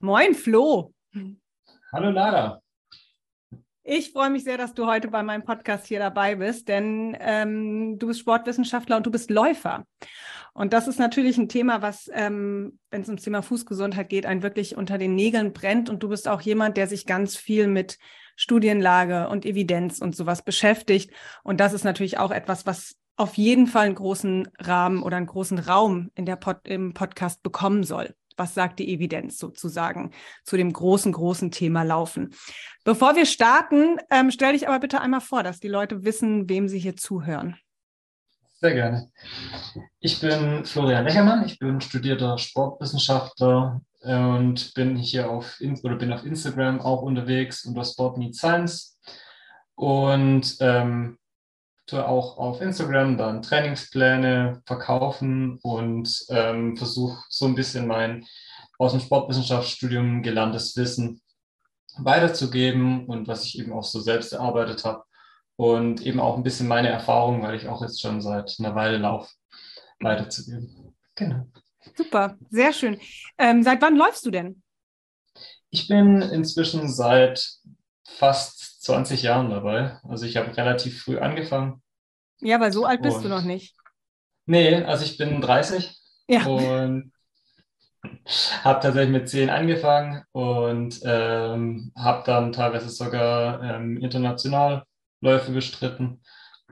Moin, Flo. Hallo, Lara. Ich freue mich sehr, dass du heute bei meinem Podcast hier dabei bist, denn ähm, du bist Sportwissenschaftler und du bist Läufer. Und das ist natürlich ein Thema, was, ähm, wenn es ums Thema Fußgesundheit geht, einen wirklich unter den Nägeln brennt. Und du bist auch jemand, der sich ganz viel mit Studienlage und Evidenz und sowas beschäftigt. Und das ist natürlich auch etwas, was auf jeden Fall einen großen Rahmen oder einen großen Raum in der Pod im Podcast bekommen soll. Was sagt die Evidenz sozusagen zu dem großen, großen Thema Laufen? Bevor wir starten, ähm, stell dich aber bitte einmal vor, dass die Leute wissen, wem sie hier zuhören. Sehr gerne. Ich bin Florian Lechermann, ich bin studierter Sportwissenschaftler und bin hier auf, oder bin auf Instagram auch unterwegs unter Sport Meets Science und ähm, auch auf Instagram dann Trainingspläne verkaufen und ähm, versuche so ein bisschen mein aus dem Sportwissenschaftsstudium gelerntes Wissen weiterzugeben und was ich eben auch so selbst erarbeitet habe und eben auch ein bisschen meine Erfahrungen, weil ich auch jetzt schon seit einer Weile laufe, weiterzugeben. Genau. Super, sehr schön. Ähm, seit wann läufst du denn? Ich bin inzwischen seit fast 20 Jahren dabei. Also ich habe relativ früh angefangen. Ja, weil so alt bist du noch nicht. Nee, also ich bin 30 ja. und habe tatsächlich mit 10 angefangen und ähm, habe dann teilweise sogar ähm, international Läufe bestritten.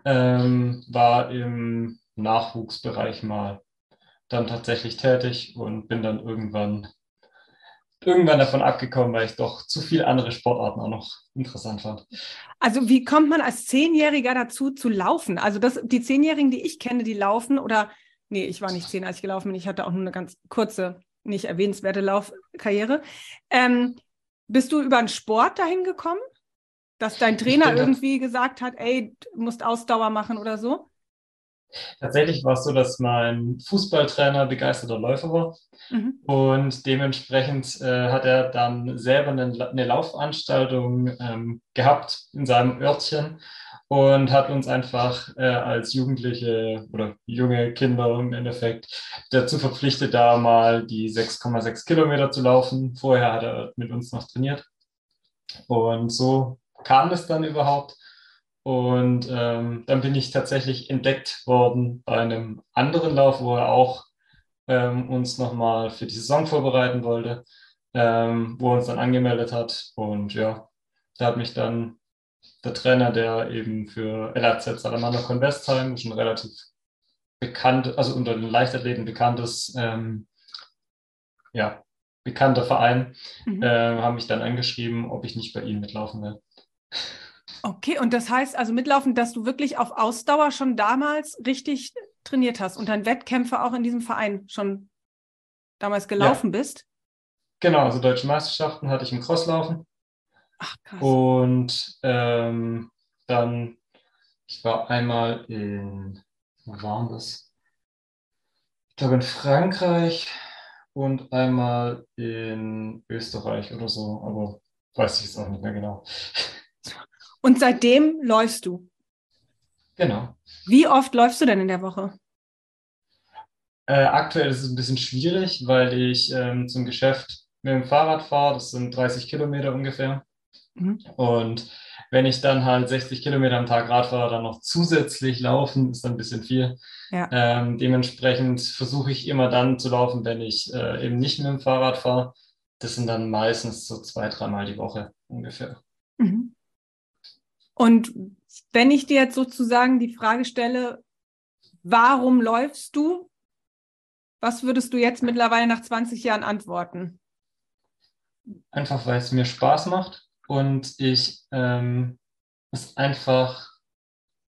Ähm, war im Nachwuchsbereich mal dann tatsächlich tätig und bin dann irgendwann irgendwann davon abgekommen, weil ich doch zu viele andere Sportarten auch noch interessant fand. Also wie kommt man als Zehnjähriger dazu zu laufen? Also das, die Zehnjährigen, die ich kenne, die laufen oder nee, ich war nicht zehn, als ich gelaufen bin. Ich hatte auch nur eine ganz kurze, nicht erwähnenswerte Laufkarriere. Ähm, bist du über einen Sport dahin gekommen? Dass dein Trainer irgendwie gesagt hat, ey, du musst Ausdauer machen oder so? Tatsächlich war es so, dass mein Fußballtrainer begeisterter Läufer war mhm. und dementsprechend äh, hat er dann selber eine, eine Laufveranstaltung ähm, gehabt in seinem Örtchen und hat uns einfach äh, als Jugendliche oder junge Kinder im Endeffekt dazu verpflichtet, da mal die 6,6 Kilometer zu laufen. Vorher hat er mit uns noch trainiert und so kam es dann überhaupt. Und ähm, dann bin ich tatsächlich entdeckt worden bei einem anderen Lauf, wo er auch ähm, uns nochmal für die Saison vorbereiten wollte, ähm, wo er uns dann angemeldet hat. Und ja, da hat mich dann der Trainer, der eben für LAZ Salamander Convestheim, schon relativ bekannt, also unter den Leichtathleten bekanntes, ähm, ja, bekannter Verein, mhm. äh, haben mich dann angeschrieben, ob ich nicht bei ihm mitlaufen will. Okay, und das heißt also mitlaufen, dass du wirklich auf Ausdauer schon damals richtig trainiert hast und dein Wettkämpfe auch in diesem Verein schon damals gelaufen ja. bist? Genau, also deutsche Meisterschaften hatte ich im Crosslaufen. Ach, krass. Und ähm, dann, ich war einmal in, wo war das? Ich glaube in Frankreich und einmal in Österreich oder so, aber weiß ich es auch nicht mehr genau. Und seitdem läufst du? Genau. Wie oft läufst du denn in der Woche? Äh, aktuell ist es ein bisschen schwierig, weil ich ähm, zum Geschäft mit dem Fahrrad fahre. Das sind 30 Kilometer ungefähr. Mhm. Und wenn ich dann halt 60 Kilometer am Tag Rad fahre, dann noch zusätzlich laufen, ist dann ein bisschen viel. Ja. Ähm, dementsprechend versuche ich immer dann zu laufen, wenn ich äh, eben nicht mit dem Fahrrad fahre. Das sind dann meistens so zwei, dreimal die Woche ungefähr. Und wenn ich dir jetzt sozusagen die Frage stelle, warum läufst du? Was würdest du jetzt mittlerweile nach 20 Jahren antworten? Einfach weil es mir Spaß macht und ich ähm, es einfach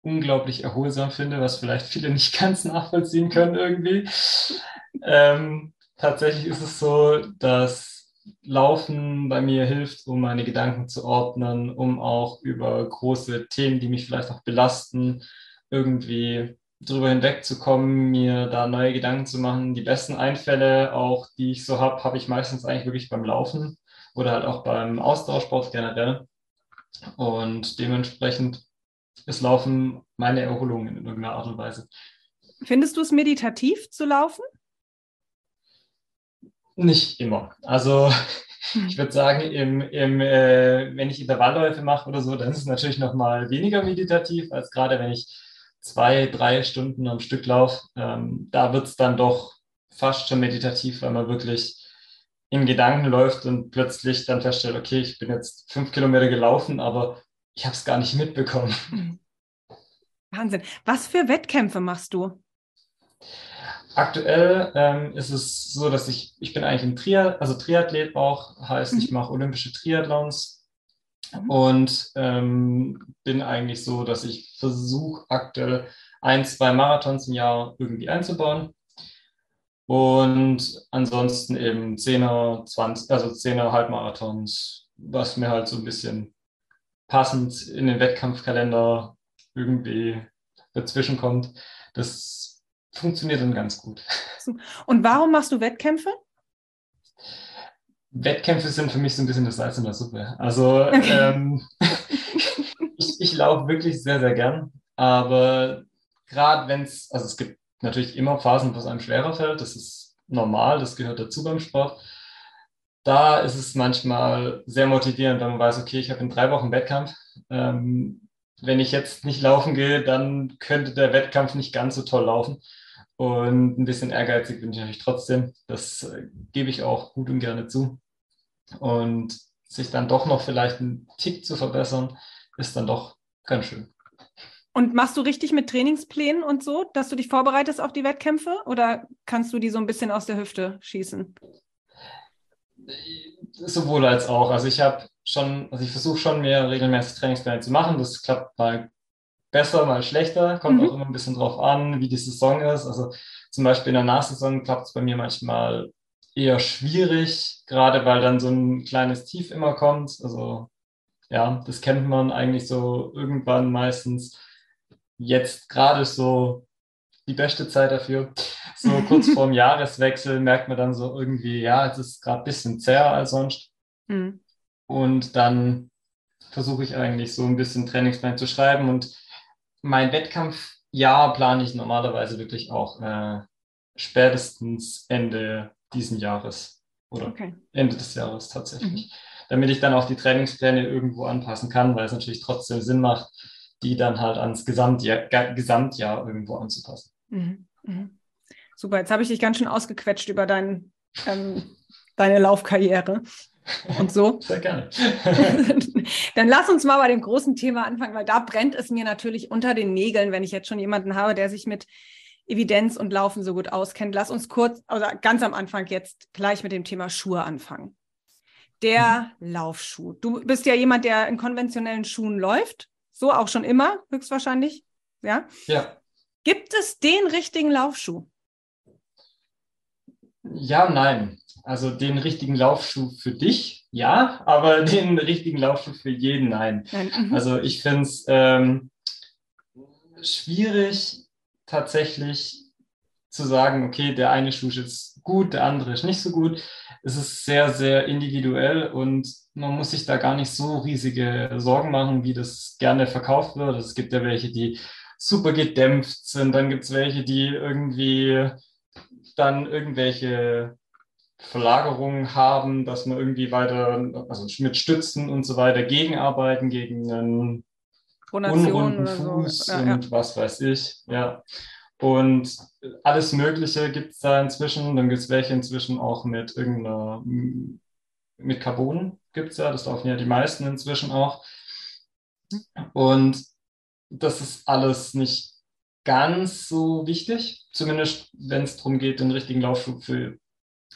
unglaublich erholsam finde, was vielleicht viele nicht ganz nachvollziehen können irgendwie. Ähm, tatsächlich ist es so, dass Laufen bei mir hilft, um meine Gedanken zu ordnen, um auch über große Themen, die mich vielleicht auch belasten, irgendwie drüber hinwegzukommen, mir da neue Gedanken zu machen. Die besten Einfälle, auch die ich so habe, habe ich meistens eigentlich wirklich beim Laufen oder halt auch beim Austauschsport generell. Und dementsprechend ist Laufen meine Erholung in irgendeiner Art und Weise. Findest du es meditativ zu laufen? Nicht immer. Also Mhm. Ich würde sagen, im, im, äh, wenn ich Intervallläufe mache oder so, dann ist es natürlich noch mal weniger meditativ, als gerade wenn ich zwei, drei Stunden am Stück laufe. Ähm, da wird es dann doch fast schon meditativ, weil man wirklich in Gedanken läuft und plötzlich dann feststellt, okay, ich bin jetzt fünf Kilometer gelaufen, aber ich habe es gar nicht mitbekommen. Mhm. Wahnsinn. Was für Wettkämpfe machst du? Aktuell ähm, ist es so, dass ich, ich bin eigentlich ein Triathlet, also Triathlet auch, heißt, mhm. ich mache olympische Triathlons mhm. und ähm, bin eigentlich so, dass ich versuche aktuell ein, zwei Marathons im Jahr irgendwie einzubauen. Und ansonsten eben 10er, 20, also 10er Halbmarathons, was mir halt so ein bisschen passend in den Wettkampfkalender irgendwie dazwischen kommt. Das funktioniert dann ganz gut. Und warum machst du Wettkämpfe? Wettkämpfe sind für mich so ein bisschen das Salz in der Suppe. Also okay. ähm, ich, ich laufe wirklich sehr, sehr gern. Aber gerade wenn es, also es gibt natürlich immer Phasen, wo es einem schwerer fällt. Das ist normal, das gehört dazu beim Sport. Da ist es manchmal sehr motivierend, wenn man weiß, okay, ich habe in drei Wochen Wettkampf. Ähm, wenn ich jetzt nicht laufen gehe, dann könnte der Wettkampf nicht ganz so toll laufen. Und ein bisschen ehrgeizig bin ich natürlich trotzdem. Das äh, gebe ich auch gut und gerne zu. Und sich dann doch noch vielleicht einen Tick zu verbessern, ist dann doch ganz schön. Und machst du richtig mit Trainingsplänen und so, dass du dich vorbereitest auf die Wettkämpfe? Oder kannst du die so ein bisschen aus der Hüfte schießen? Sowohl als auch. Also ich habe schon, also ich versuche schon mehr regelmäßig Trainingspläne zu machen. Das klappt mal besser, mal schlechter. Kommt mhm. auch immer ein bisschen drauf an, wie die Saison ist. Also zum Beispiel in der Nachsaison klappt es bei mir manchmal eher schwierig, gerade weil dann so ein kleines Tief immer kommt. Also ja, das kennt man eigentlich so irgendwann meistens. Jetzt gerade so die beste Zeit dafür. So kurz vorm Jahreswechsel merkt man dann so irgendwie, ja, es ist gerade ein bisschen zäher als sonst. Mhm. Und dann versuche ich eigentlich so ein bisschen Trainingsplan zu schreiben. Und mein Wettkampfjahr plane ich normalerweise wirklich auch äh, spätestens Ende diesen Jahres oder okay. Ende des Jahres tatsächlich. Mhm. Damit ich dann auch die Trainingspläne irgendwo anpassen kann, weil es natürlich trotzdem Sinn macht, die dann halt ans Gesamtjahr, Gesamtjahr irgendwo anzupassen. Mhm. Mhm. Super, jetzt habe ich dich ganz schön ausgequetscht über dein, ähm, deine Laufkarriere und so. Sehr gerne. Dann lass uns mal bei dem großen Thema anfangen, weil da brennt es mir natürlich unter den Nägeln, wenn ich jetzt schon jemanden habe, der sich mit Evidenz und Laufen so gut auskennt. Lass uns kurz, also ganz am Anfang jetzt gleich mit dem Thema Schuhe anfangen. Der mhm. Laufschuh. Du bist ja jemand, der in konventionellen Schuhen läuft. So auch schon immer, höchstwahrscheinlich. Ja? Ja. Gibt es den richtigen Laufschuh? Ja, nein. Also den richtigen Laufschuh für dich, ja, aber den richtigen Laufschuh für jeden, nein. nein. Mhm. Also ich finde es ähm, schwierig, tatsächlich zu sagen, okay, der eine Schuh ist gut, der andere ist nicht so gut. Es ist sehr, sehr individuell und man muss sich da gar nicht so riesige Sorgen machen, wie das gerne verkauft wird. Es gibt ja welche, die super gedämpft sind, dann gibt es welche, die irgendwie dann irgendwelche Verlagerungen haben, dass man irgendwie weiter, also mit Stützen und so weiter gegenarbeiten gegen einen unrunden Fuß so. ja, und ja. was weiß ich. Ja. Und alles Mögliche gibt es da inzwischen. Dann gibt es welche inzwischen auch mit irgendeiner, mit Carbon gibt es ja, das laufen ja die meisten inzwischen auch. Und das ist alles nicht ganz so wichtig, zumindest wenn es darum geht, den richtigen Laufschuh für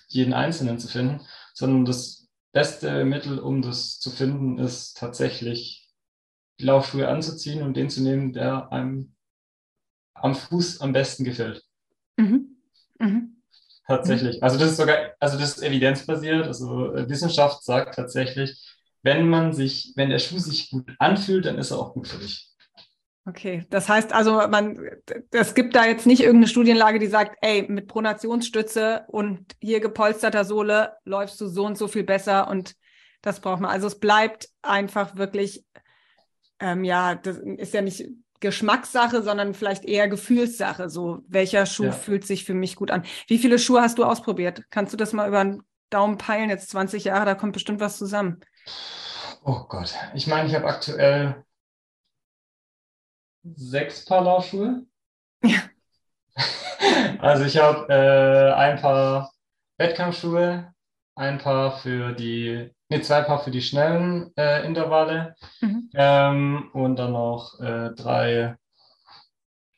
jeden Einzelnen zu finden, sondern das beste Mittel, um das zu finden, ist tatsächlich die Laufschuhe anzuziehen und den zu nehmen, der einem am Fuß am besten gefällt. Mhm. Mhm. Tatsächlich. Also das ist sogar, also das ist evidenzbasiert. Also äh, Wissenschaft sagt tatsächlich, wenn man sich, wenn der Schuh sich gut anfühlt, dann ist er auch gut für dich. Okay, das heißt also, man, es gibt da jetzt nicht irgendeine Studienlage, die sagt, ey, mit Pronationsstütze und hier gepolsterter Sohle läufst du so und so viel besser und das braucht man. Also es bleibt einfach wirklich, ähm, ja, das ist ja nicht Geschmackssache, sondern vielleicht eher Gefühlssache. So, welcher Schuh ja. fühlt sich für mich gut an? Wie viele Schuhe hast du ausprobiert? Kannst du das mal über einen Daumen peilen, jetzt 20 Jahre, da kommt bestimmt was zusammen. Oh Gott, ich meine, ich habe aktuell sechs Paar Laufschuhe. Ja. Also ich habe äh, ein paar Wettkampfschuhe, ein Paar für die, nee, zwei Paar für die schnellen äh, Intervalle mhm. ähm, und dann noch äh, drei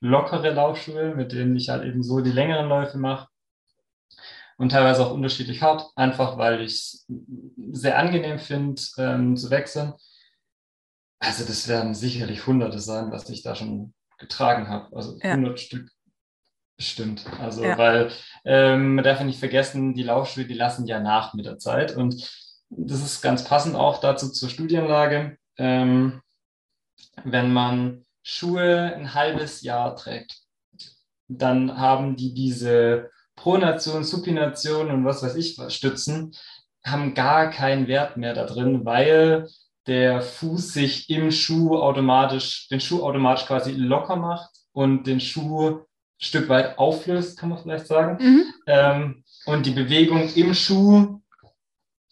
lockere Laufschuhe, mit denen ich halt eben so die längeren Läufe mache. Und teilweise auch unterschiedlich hart, einfach weil ich es sehr angenehm finde, ähm, zu wechseln. Also das werden sicherlich Hunderte sein, was ich da schon getragen habe. Also ja. 100 Stück bestimmt. Also ja. weil ähm, man darf ja nicht vergessen, die Laufschuhe, die lassen ja nach mit der Zeit. Und das ist ganz passend auch dazu zur Studienlage. Ähm, wenn man Schuhe ein halbes Jahr trägt, dann haben die diese Pronation, Supination und was weiß ich Stützen, haben gar keinen Wert mehr da drin, weil der Fuß sich im Schuh automatisch, den Schuh automatisch quasi locker macht und den Schuh ein Stück weit auflöst, kann man vielleicht sagen. Mhm. Ähm, und die Bewegung im Schuh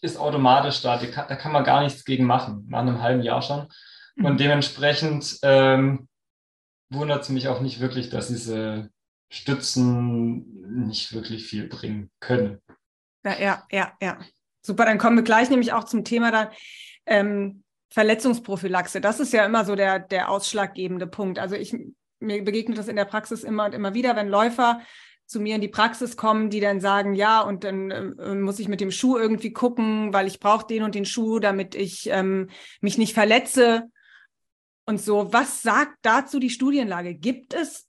ist automatisch da. Kann, da kann man gar nichts gegen machen, nach einem halben Jahr schon. Mhm. Und dementsprechend ähm, wundert es mich auch nicht wirklich, dass diese Stützen nicht wirklich viel bringen können. Ja, ja, ja, ja. Super, dann kommen wir gleich nämlich auch zum Thema dann ähm, Verletzungsprophylaxe. Das ist ja immer so der, der ausschlaggebende Punkt. Also ich, mir begegnet das in der Praxis immer und immer wieder, wenn Läufer zu mir in die Praxis kommen, die dann sagen, ja, und dann äh, muss ich mit dem Schuh irgendwie gucken, weil ich brauche den und den Schuh, damit ich ähm, mich nicht verletze und so. Was sagt dazu die Studienlage? Gibt es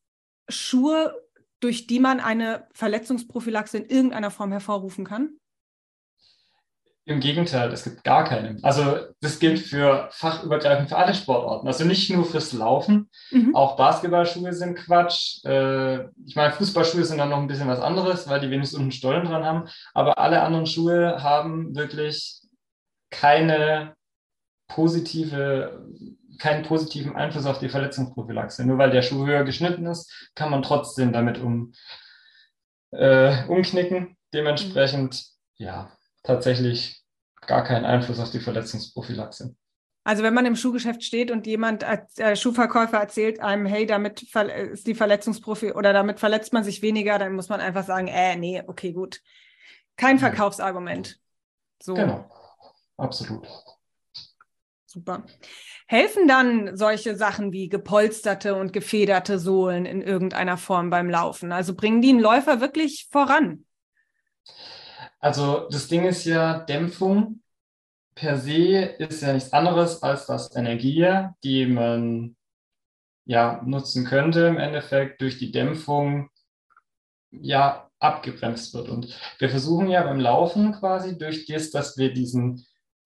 Schuhe, durch die man eine Verletzungsprophylaxe in irgendeiner Form hervorrufen kann? Im Gegenteil, es gibt gar keine. Also das gilt für fachübergreifend für alle Sportarten. Also nicht nur fürs Laufen. Mhm. Auch Basketballschuhe sind Quatsch. Äh, ich meine, Fußballschuhe sind dann noch ein bisschen was anderes, weil die wenigstens unten Stollen dran haben. Aber alle anderen Schuhe haben wirklich keine positive keinen positiven Einfluss auf die Verletzungsprophylaxe. Nur weil der Schuh höher geschnitten ist, kann man trotzdem damit um, äh, umknicken. Dementsprechend, ja, tatsächlich gar keinen Einfluss auf die Verletzungsprophylaxe. Also wenn man im Schuhgeschäft steht und jemand, äh, Schuhverkäufer erzählt einem, hey, damit ist die Verletzungsprofi oder damit verletzt man sich weniger, dann muss man einfach sagen, äh, nee, okay, gut. Kein Verkaufsargument. So. Genau, absolut. Super. Helfen dann solche Sachen wie gepolsterte und gefederte Sohlen in irgendeiner Form beim Laufen? Also bringen die einen Läufer wirklich voran? Also das Ding ist ja, Dämpfung per se ist ja nichts anderes als das Energie, die man ja nutzen könnte im Endeffekt durch die Dämpfung ja abgebremst wird. Und wir versuchen ja beim Laufen quasi durch das, dass wir diesen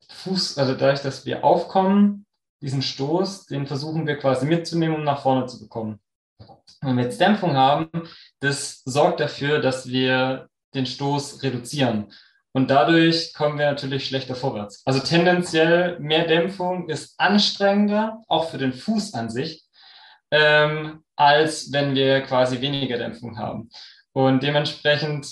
Fuß, also dadurch, dass wir aufkommen, diesen Stoß, den versuchen wir quasi mitzunehmen, um nach vorne zu bekommen. Wenn wir jetzt Dämpfung haben, das sorgt dafür, dass wir den Stoß reduzieren. Und dadurch kommen wir natürlich schlechter vorwärts. Also tendenziell mehr Dämpfung ist anstrengender, auch für den Fuß an sich, ähm, als wenn wir quasi weniger Dämpfung haben. Und dementsprechend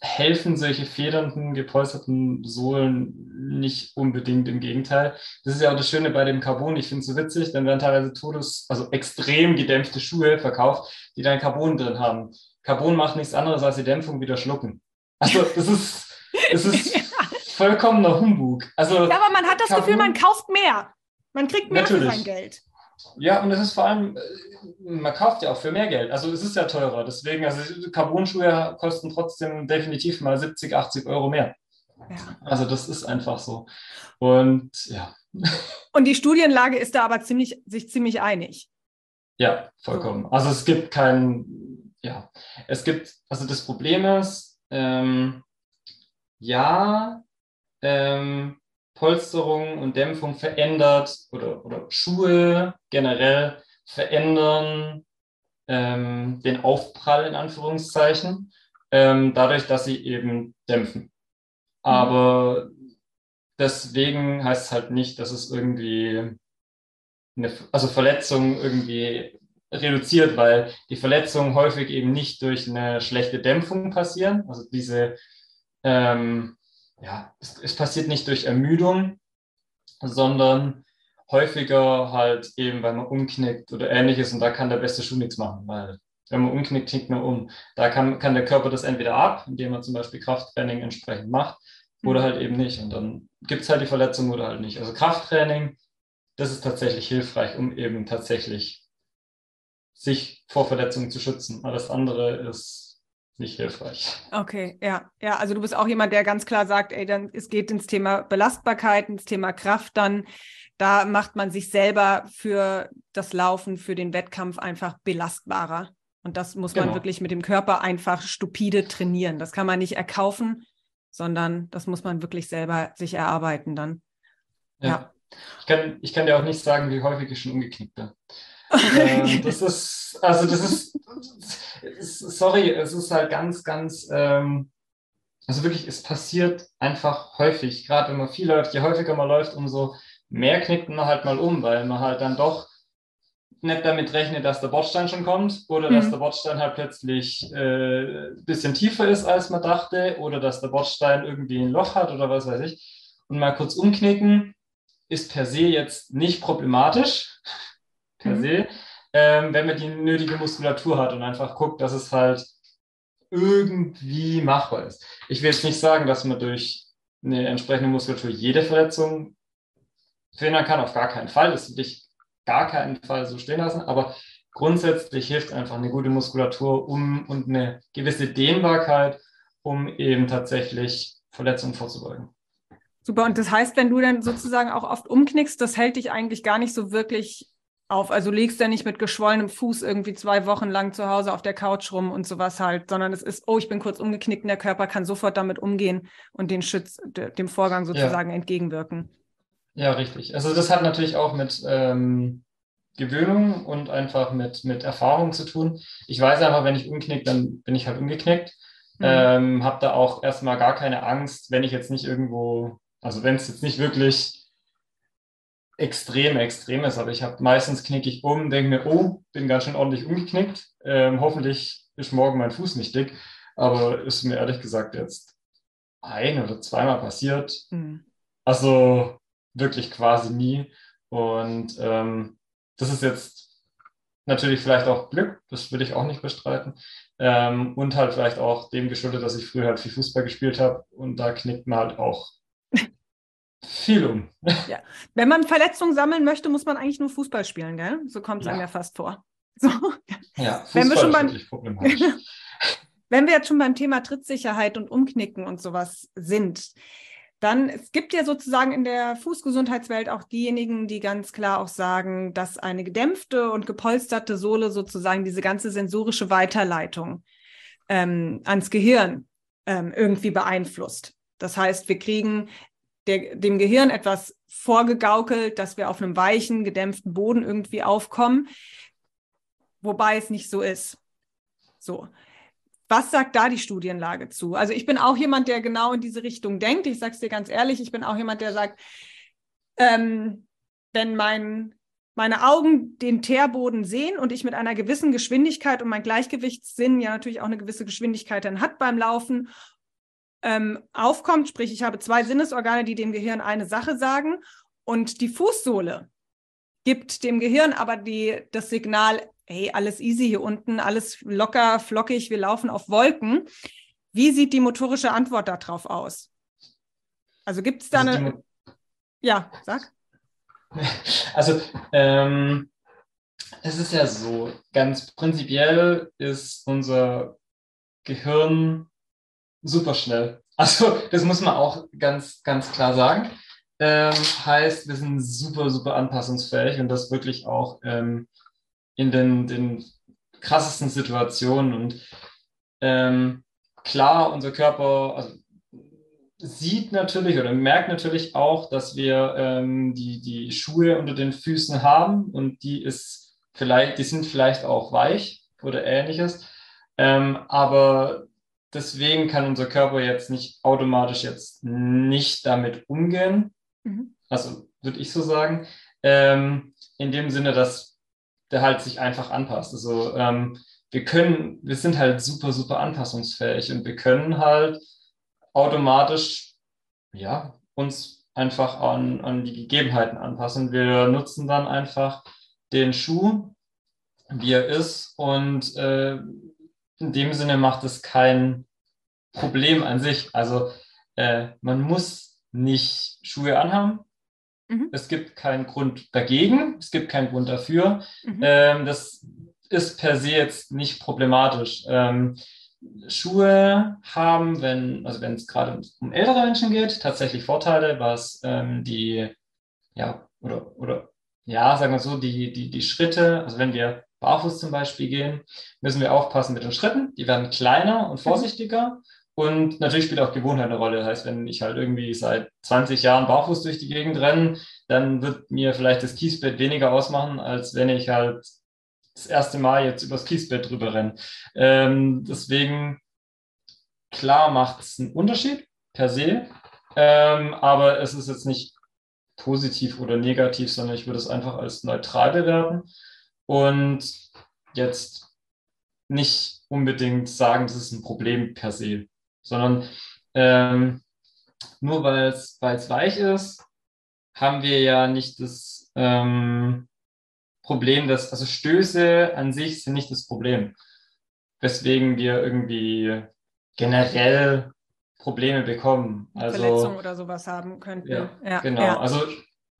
helfen solche federnden, gepolsterten Sohlen nicht unbedingt. Im Gegenteil. Das ist ja auch das Schöne bei dem Carbon. Ich finde es so witzig, dann werden teilweise Todes, also extrem gedämpfte Schuhe verkauft, die dann Carbon drin haben. Carbon macht nichts anderes als die Dämpfung wieder schlucken. Also das ist, das ist vollkommener Humbug. Also, ja, aber man hat das Carbon, Gefühl, man kauft mehr. Man kriegt mehr natürlich. für sein Geld. Ja, und es ist vor allem, äh, man kauft ja auch für mehr Geld. Also es ist ja teurer. Deswegen, also Carbon-Schuhe kosten trotzdem definitiv mal 70, 80 Euro mehr. Ja. Also das ist einfach so. Und ja. Und die Studienlage ist da aber ziemlich, sich ziemlich einig. Ja, vollkommen. So. Also es gibt kein, ja, es gibt, also das Problem ist, ähm, ja, ähm, Polsterung und Dämpfung verändert oder, oder Schuhe generell verändern ähm, den Aufprall in Anführungszeichen, ähm, dadurch, dass sie eben dämpfen. Aber deswegen heißt es halt nicht, dass es irgendwie eine also Verletzung irgendwie reduziert, weil die Verletzungen häufig eben nicht durch eine schlechte Dämpfung passieren. Also diese ähm, ja, es, es passiert nicht durch Ermüdung, sondern häufiger halt eben, weil man umknickt oder ähnliches und da kann der beste Schuh nichts machen, weil wenn man umknickt, knickt man um. Da kann, kann der Körper das entweder ab, indem man zum Beispiel Krafttraining entsprechend macht, oder mhm. halt eben nicht. Und dann gibt es halt die Verletzung oder halt nicht. Also Krafttraining, das ist tatsächlich hilfreich, um eben tatsächlich sich vor Verletzungen zu schützen. Alles andere ist nicht hilfreich. Okay, ja. Ja, also du bist auch jemand, der ganz klar sagt, ey, dann es geht ins Thema Belastbarkeit, ins Thema Kraft dann. Da macht man sich selber für das Laufen, für den Wettkampf einfach belastbarer. Und das muss genau. man wirklich mit dem Körper einfach stupide trainieren. Das kann man nicht erkaufen, sondern das muss man wirklich selber sich erarbeiten dann. Ja. ja. Ich, kann, ich kann dir auch nicht sagen, wie häufig ich schon umgeknickt bin. Ähm, das ist, also das ist, sorry, es ist halt ganz, ganz, ähm, also wirklich, es passiert einfach häufig. Gerade wenn man viel läuft, je häufiger man läuft, umso mehr knickt man halt mal um, weil man halt dann doch nicht damit rechnet, dass der Bordstein schon kommt oder mhm. dass der Bordstein halt plötzlich äh, ein bisschen tiefer ist, als man dachte oder dass der Bordstein irgendwie ein Loch hat oder was weiß ich. Und mal kurz umknicken ist per se jetzt nicht problematisch, per mhm. se, ähm, wenn man die nötige Muskulatur hat und einfach guckt, dass es halt irgendwie machbar ist. Ich will jetzt nicht sagen, dass man durch eine entsprechende Muskulatur jede Verletzung verhindern kann, auf gar keinen Fall. Das will ich gar keinen Fall so stehen lassen, aber grundsätzlich hilft einfach eine gute Muskulatur um, und eine gewisse Dehnbarkeit, um eben tatsächlich Verletzungen vorzubeugen. Super, und das heißt, wenn du dann sozusagen auch oft umknickst, das hält dich eigentlich gar nicht so wirklich auf. Also legst du nicht mit geschwollenem Fuß irgendwie zwei Wochen lang zu Hause auf der Couch rum und sowas halt, sondern es ist, oh, ich bin kurz umgeknickt und der Körper kann sofort damit umgehen und den Schütz, dem Vorgang sozusagen ja. entgegenwirken. Ja, richtig. Also das hat natürlich auch mit ähm, Gewöhnung und einfach mit, mit Erfahrung zu tun. Ich weiß einfach, wenn ich umknick, dann bin ich halt umgeknickt. Mhm. Ähm, habe da auch erstmal gar keine Angst, wenn ich jetzt nicht irgendwo, also wenn es jetzt nicht wirklich extrem, extrem ist, aber ich habe meistens knicke ich um, denke mir, oh, bin ganz schön ordentlich umgeknickt. Ähm, hoffentlich ist morgen mein Fuß nicht dick, aber ist mir ehrlich gesagt jetzt ein oder zweimal passiert. Mhm. Also wirklich quasi nie. Und ähm, das ist jetzt natürlich vielleicht auch Glück, das würde ich auch nicht bestreiten. Ähm, und halt vielleicht auch dem geschuldet, dass ich früher halt viel Fußball gespielt habe und da knickt man halt auch viel um. Ja. Wenn man Verletzungen sammeln möchte, muss man eigentlich nur Fußball spielen, gell? So kommt es ja. einem ja fast vor. So. Ja, Fußball Wenn wir schon beim, problematisch. Wenn wir jetzt schon beim Thema Trittsicherheit und Umknicken und sowas sind, dann, es gibt ja sozusagen in der Fußgesundheitswelt auch diejenigen, die ganz klar auch sagen, dass eine gedämpfte und gepolsterte Sohle sozusagen diese ganze sensorische Weiterleitung ähm, ans Gehirn ähm, irgendwie beeinflusst. Das heißt, wir kriegen der, dem Gehirn etwas vorgegaukelt, dass wir auf einem weichen, gedämpften Boden irgendwie aufkommen, wobei es nicht so ist. So. Was sagt da die Studienlage zu? Also ich bin auch jemand, der genau in diese Richtung denkt. Ich sage es dir ganz ehrlich, ich bin auch jemand, der sagt, ähm, wenn mein, meine Augen den Teerboden sehen und ich mit einer gewissen Geschwindigkeit und mein Gleichgewichtssinn ja natürlich auch eine gewisse Geschwindigkeit dann hat beim Laufen, ähm, aufkommt, sprich ich habe zwei Sinnesorgane, die dem Gehirn eine Sache sagen und die Fußsohle gibt dem Gehirn aber die, das Signal, hey, alles easy hier unten, alles locker, flockig, wir laufen auf Wolken. Wie sieht die motorische Antwort darauf aus? Also gibt es da also eine. Ja, sag. Also, ähm, es ist ja so, ganz prinzipiell ist unser Gehirn super schnell. Also, das muss man auch ganz, ganz klar sagen. Ähm, heißt, wir sind super, super anpassungsfähig und das wirklich auch ähm, in den, den krassesten Situationen. Und ähm, klar, unser Körper also, sieht natürlich oder merkt natürlich auch, dass wir ähm, die, die Schuhe unter den Füßen haben und die ist vielleicht, die sind vielleicht auch weich oder ähnliches. Ähm, aber deswegen kann unser Körper jetzt nicht automatisch jetzt nicht damit umgehen. Mhm. Also würde ich so sagen. Ähm, in dem Sinne, dass der halt sich einfach anpasst. Also ähm, wir können, wir sind halt super, super anpassungsfähig und wir können halt automatisch ja, uns einfach an, an die Gegebenheiten anpassen. Wir nutzen dann einfach den Schuh, wie er ist und äh, in dem Sinne macht es kein Problem an sich. Also äh, man muss nicht Schuhe anhaben. Mhm. Es gibt keinen Grund dagegen, es gibt keinen Grund dafür. Mhm. Ähm, das ist per se jetzt nicht problematisch. Ähm, Schuhe haben, wenn, also wenn es gerade um ältere Menschen geht, tatsächlich Vorteile, was ähm, die, ja, oder, oder ja, sagen wir so, die, die, die Schritte, also wenn wir barfuß zum Beispiel gehen, müssen wir aufpassen mit den Schritten. Die werden kleiner und mhm. vorsichtiger. Und natürlich spielt auch Gewohnheit eine Rolle. Das heißt, wenn ich halt irgendwie seit 20 Jahren barfuß durch die Gegend renne, dann wird mir vielleicht das Kiesbett weniger ausmachen, als wenn ich halt das erste Mal jetzt übers Kiesbett drüber renne. Ähm, deswegen, klar macht es einen Unterschied per se, ähm, aber es ist jetzt nicht positiv oder negativ, sondern ich würde es einfach als neutral bewerten und jetzt nicht unbedingt sagen, das ist ein Problem per se, sondern ähm, nur weil es weich ist, haben wir ja nicht das ähm, Problem, dass, also Stöße an sich sind nicht das Problem, weswegen wir irgendwie generell Probleme bekommen. Also, Verletzung oder sowas haben könnten. Ja, ja genau. Ja. Also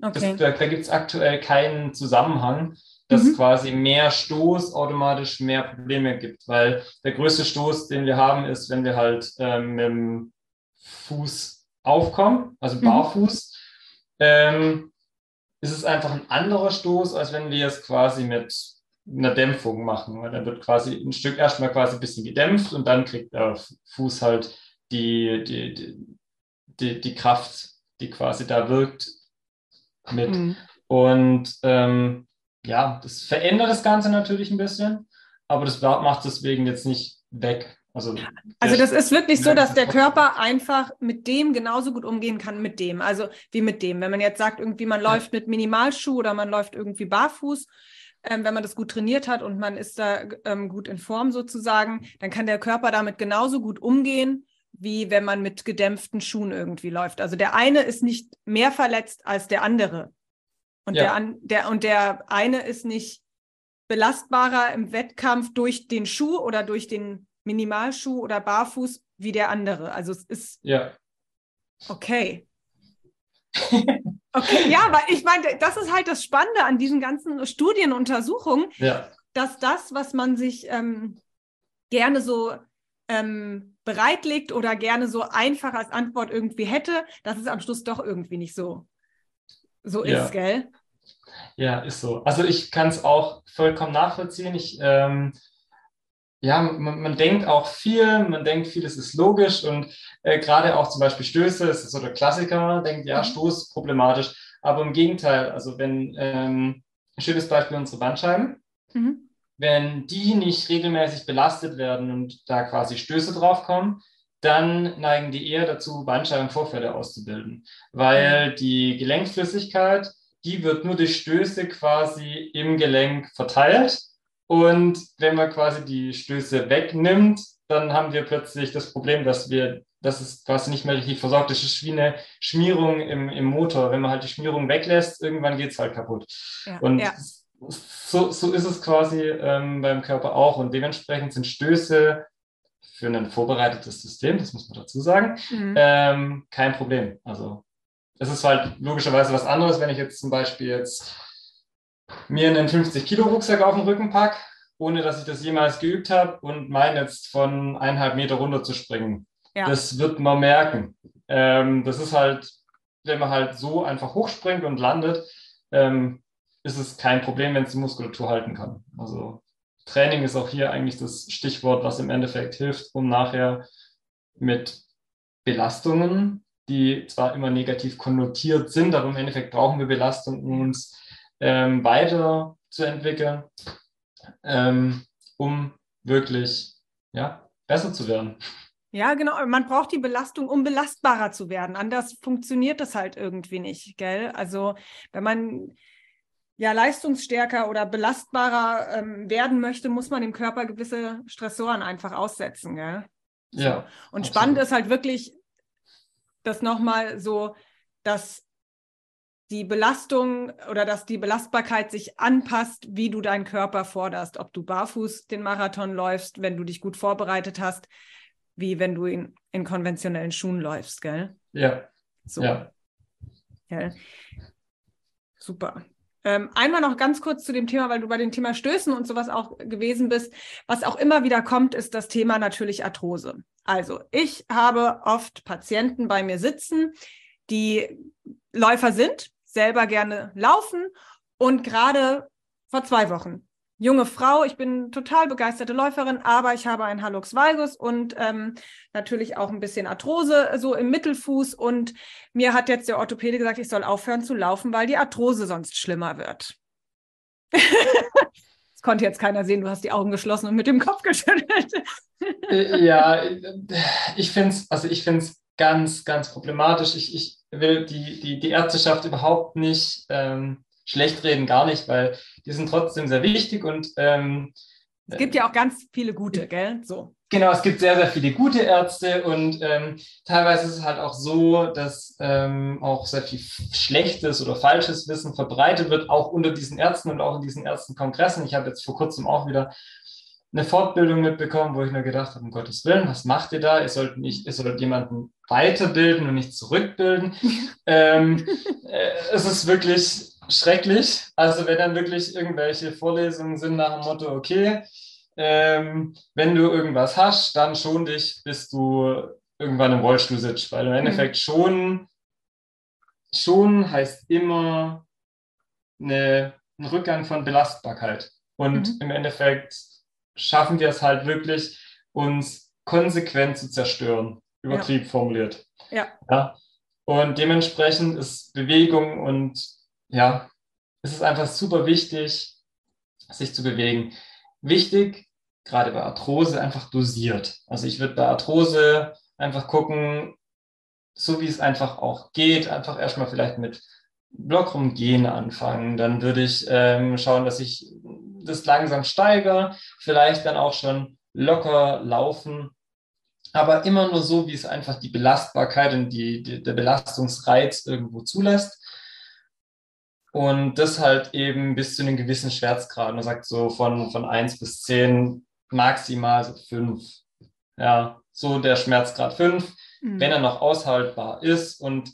okay. das, da, da gibt es aktuell keinen Zusammenhang, dass mhm. quasi mehr Stoß automatisch mehr Probleme gibt, weil der größte Stoß, den wir haben, ist, wenn wir halt ähm, mit dem Fuß aufkommen, also mhm. barfuß. Mhm. Ähm, ist es einfach ein anderer Stoß, als wenn wir es quasi mit einer Dämpfung machen. Weil dann wird quasi ein Stück erstmal quasi ein bisschen gedämpft und dann kriegt der Fuß halt die, die, die, die, die Kraft, die quasi da wirkt, mit. Mhm. Und ähm, ja, das verändert das Ganze natürlich ein bisschen, aber das macht deswegen jetzt nicht weg. Also, also das ist wirklich so, dass der Körper einfach mit dem genauso gut umgehen kann mit dem, also wie mit dem. Wenn man jetzt sagt, irgendwie man läuft mit Minimalschuh oder man läuft irgendwie barfuß, ähm, wenn man das gut trainiert hat und man ist da ähm, gut in Form sozusagen, dann kann der Körper damit genauso gut umgehen, wie wenn man mit gedämpften Schuhen irgendwie läuft. Also der eine ist nicht mehr verletzt als der andere. Und, ja. der, der, und der eine ist nicht belastbarer im Wettkampf durch den Schuh oder durch den Minimalschuh oder barfuß wie der andere. Also es ist ja. okay. okay, ja, weil ich meine, das ist halt das Spannende an diesen ganzen Studienuntersuchungen, ja. dass das, was man sich ähm, gerne so ähm, bereitlegt oder gerne so einfach als Antwort irgendwie hätte, dass es am Schluss doch irgendwie nicht so, so ja. ist, gell? Ja, ist so. Also ich kann es auch vollkommen nachvollziehen. Ich ähm, ja, man, man, denkt auch viel, man denkt vieles ist logisch und äh, gerade auch zum Beispiel Stöße, das ist so der Klassiker, man denkt, ja, mhm. Stoß problematisch, aber im Gegenteil, also wenn, ähm, ein schönes Beispiel unsere Bandscheiben, mhm. wenn die nicht regelmäßig belastet werden und da quasi Stöße draufkommen, dann neigen die eher dazu, Bandscheibenvorfälle auszubilden, weil mhm. die Gelenkflüssigkeit, die wird nur durch Stöße quasi im Gelenk verteilt und wenn man quasi die Stöße wegnimmt, dann haben wir plötzlich das Problem, dass wir, dass es quasi nicht mehr richtig versorgt ist. Das ist wie eine Schmierung im, im Motor. Wenn man halt die Schmierung weglässt, irgendwann geht es halt kaputt. Ja, und ja. So, so ist es quasi ähm, beim Körper auch. Und dementsprechend sind Stöße für ein vorbereitetes System, das muss man dazu sagen, mhm. ähm, kein Problem. Also es ist halt logischerweise was anderes, wenn ich jetzt zum Beispiel jetzt mir einen 50-Kilo-Rucksack auf den Rücken packe, ohne dass ich das jemals geübt habe und meine jetzt von eineinhalb Meter runter zu springen. Ja. Das wird man merken. Ähm, das ist halt, wenn man halt so einfach hochspringt und landet, ähm, ist es kein Problem, wenn es die Muskulatur halten kann. Also Training ist auch hier eigentlich das Stichwort, was im Endeffekt hilft, um nachher mit Belastungen, die zwar immer negativ konnotiert sind, aber im Endeffekt brauchen wir Belastung, um uns ähm, weiterzuentwickeln, ähm, um wirklich ja, besser zu werden. Ja, genau. Man braucht die Belastung, um belastbarer zu werden. Anders funktioniert das halt irgendwie nicht, gell? Also wenn man ja leistungsstärker oder belastbarer ähm, werden möchte, muss man dem Körper gewisse Stressoren einfach aussetzen, gell? Ja. Und absolut. spannend ist halt wirklich, das nochmal so, dass die Belastung oder dass die Belastbarkeit sich anpasst, wie du deinen Körper forderst. Ob du barfuß den Marathon läufst, wenn du dich gut vorbereitet hast, wie wenn du in, in konventionellen Schuhen läufst, gell? Ja. So. Ja. Gell? Super. Ähm, einmal noch ganz kurz zu dem Thema, weil du bei dem Thema Stößen und sowas auch gewesen bist. Was auch immer wieder kommt, ist das Thema natürlich Arthrose. Also ich habe oft Patienten bei mir sitzen, die Läufer sind, selber gerne laufen und gerade vor zwei Wochen junge Frau. Ich bin total begeisterte Läuferin, aber ich habe einen Hallux valgus und ähm, natürlich auch ein bisschen Arthrose so im Mittelfuß. Und mir hat jetzt der Orthopäde gesagt, ich soll aufhören zu laufen, weil die Arthrose sonst schlimmer wird. das konnte jetzt keiner sehen. Du hast die Augen geschlossen und mit dem Kopf geschüttelt. Äh, ja, ich finde es, also ganz, ganz problematisch. Ich, ich will die, die, die Ärzteschaft überhaupt nicht ähm, schlecht reden, gar nicht, weil die sind trotzdem sehr wichtig und ähm, es gibt ja auch ganz viele gute, gell? So. Genau, es gibt sehr, sehr viele gute Ärzte und ähm, teilweise ist es halt auch so, dass ähm, auch sehr viel schlechtes oder falsches Wissen verbreitet wird, auch unter diesen Ärzten und auch in diesen Ärztenkongressen. Ich habe jetzt vor kurzem auch wieder eine Fortbildung mitbekommen, wo ich nur gedacht habe, um Gottes Willen, was macht ihr da? Ihr sollt nicht, ihr sollt jemanden weiterbilden und nicht zurückbilden. ähm, äh, es ist wirklich schrecklich. Also wenn dann wirklich irgendwelche Vorlesungen sind nach dem Motto, okay, ähm, wenn du irgendwas hast, dann schon dich, bis du irgendwann im Rollstuhl sitzt. Weil im mhm. Endeffekt schon, schon heißt immer eine, ein Rückgang von Belastbarkeit. Und mhm. im Endeffekt schaffen wir es halt wirklich, uns konsequent zu zerstören, übertrieben ja. formuliert. Ja. ja. Und dementsprechend ist Bewegung und ja, es ist einfach super wichtig, sich zu bewegen. Wichtig, gerade bei Arthrose, einfach dosiert. Also ich würde bei Arthrose einfach gucken, so wie es einfach auch geht, einfach erstmal vielleicht mit Blockrum gehen anfangen. Dann würde ich ähm, schauen, dass ich das langsam steigere, vielleicht dann auch schon locker laufen, aber immer nur so, wie es einfach die Belastbarkeit und die, die der Belastungsreiz irgendwo zulässt. Und das halt eben bis zu einem gewissen Schmerzgrad. Man sagt so von, von 1 bis 10 maximal so 5. Ja, so der Schmerzgrad 5, mhm. wenn er noch aushaltbar ist und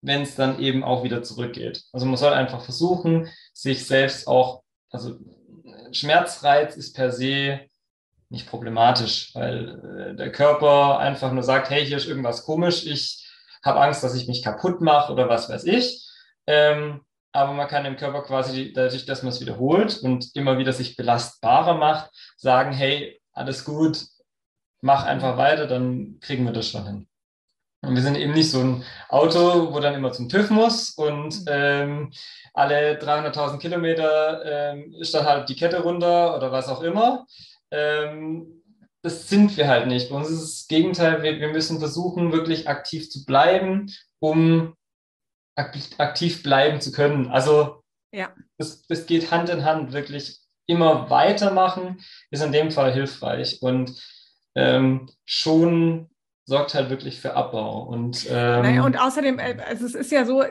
wenn es dann eben auch wieder zurückgeht. Also man soll einfach versuchen, sich selbst auch, also Schmerzreiz ist per se nicht problematisch, weil äh, der Körper einfach nur sagt, hey, hier ist irgendwas komisch, ich habe Angst, dass ich mich kaputt mache oder was weiß ich. Ähm, aber man kann dem Körper quasi dadurch, dass man es wiederholt und immer wieder sich belastbarer macht, sagen, hey, alles gut, mach einfach weiter, dann kriegen wir das schon hin. Und wir sind eben nicht so ein Auto, wo dann immer zum TÜV muss und mhm. ähm, alle 300.000 Kilometer ähm, ist dann halt die Kette runter oder was auch immer. Ähm, das sind wir halt nicht. Bei uns ist das Gegenteil, wir, wir müssen versuchen, wirklich aktiv zu bleiben, um aktiv bleiben zu können. Also ja. das, das geht Hand in Hand, wirklich immer weitermachen, ist in dem Fall hilfreich und ähm, schon sorgt halt wirklich für Abbau. Und, ähm, naja, und außerdem, äh, also es ist ja so,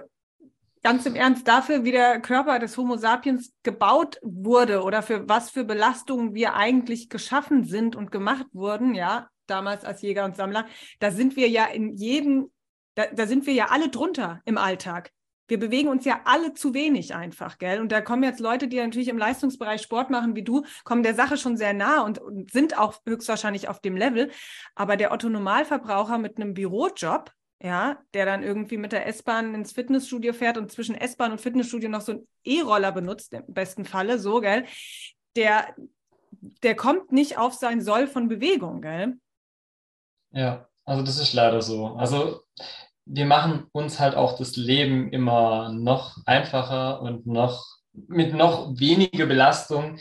ganz im Ernst, dafür, wie der Körper des Homo sapiens gebaut wurde oder für was für Belastungen wir eigentlich geschaffen sind und gemacht wurden, ja, damals als Jäger und Sammler, da sind wir ja in jedem da, da sind wir ja alle drunter im Alltag. Wir bewegen uns ja alle zu wenig einfach, gell? Und da kommen jetzt Leute, die natürlich im Leistungsbereich Sport machen wie du, kommen der Sache schon sehr nah und, und sind auch höchstwahrscheinlich auf dem Level. Aber der Otto Normalverbraucher mit einem Bürojob, ja, der dann irgendwie mit der S-Bahn ins Fitnessstudio fährt und zwischen S-Bahn und Fitnessstudio noch so einen E-Roller benutzt, im besten Falle, so, gell? Der, der kommt nicht auf sein Soll von Bewegung, gell? Ja, also das ist leider so. Also wir machen uns halt auch das Leben immer noch einfacher und noch mit noch weniger Belastung.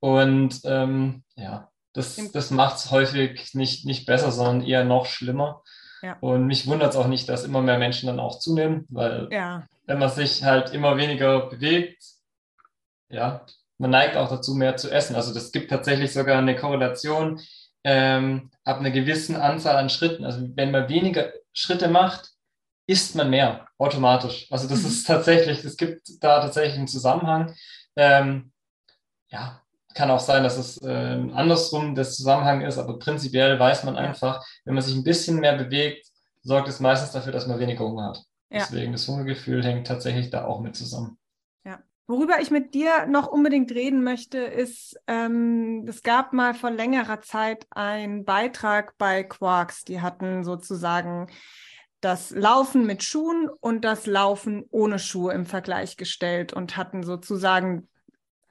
Und ähm, ja, das, das macht es häufig nicht, nicht besser, sondern eher noch schlimmer. Ja. Und mich wundert es auch nicht, dass immer mehr Menschen dann auch zunehmen, weil ja. wenn man sich halt immer weniger bewegt, ja, man neigt auch dazu, mehr zu essen. Also das gibt tatsächlich sogar eine Korrelation ähm, ab einer gewissen Anzahl an Schritten. Also wenn man weniger Schritte macht, isst man mehr automatisch. Also das mhm. ist tatsächlich, es gibt da tatsächlich einen Zusammenhang. Ähm, ja, kann auch sein, dass es äh, andersrum der Zusammenhang ist, aber prinzipiell weiß man einfach, wenn man sich ein bisschen mehr bewegt, sorgt es meistens dafür, dass man weniger Hunger hat. Ja. Deswegen das Hungergefühl hängt tatsächlich da auch mit zusammen. Ja. Worüber ich mit dir noch unbedingt reden möchte, ist, ähm, es gab mal vor längerer Zeit einen Beitrag bei Quarks. Die hatten sozusagen das Laufen mit Schuhen und das Laufen ohne Schuhe im Vergleich gestellt und hatten sozusagen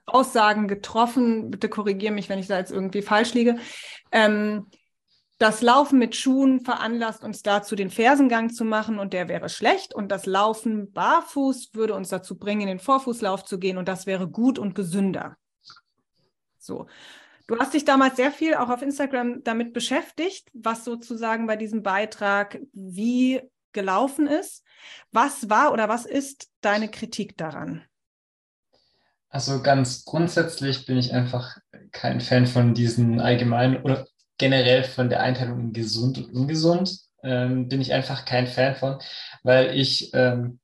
Aussagen getroffen, bitte korrigiere mich, wenn ich da jetzt irgendwie falsch liege. Ähm, das Laufen mit Schuhen veranlasst uns dazu, den Fersengang zu machen und der wäre schlecht. Und das Laufen barfuß würde uns dazu bringen, in den Vorfußlauf zu gehen und das wäre gut und gesünder. So. Du hast dich damals sehr viel auch auf Instagram damit beschäftigt, was sozusagen bei diesem Beitrag wie gelaufen ist. Was war oder was ist deine Kritik daran? Also ganz grundsätzlich bin ich einfach kein Fan von diesen allgemeinen oder generell von der Einteilung in gesund und ungesund. Ähm, bin ich einfach kein Fan von, weil ich, ähm,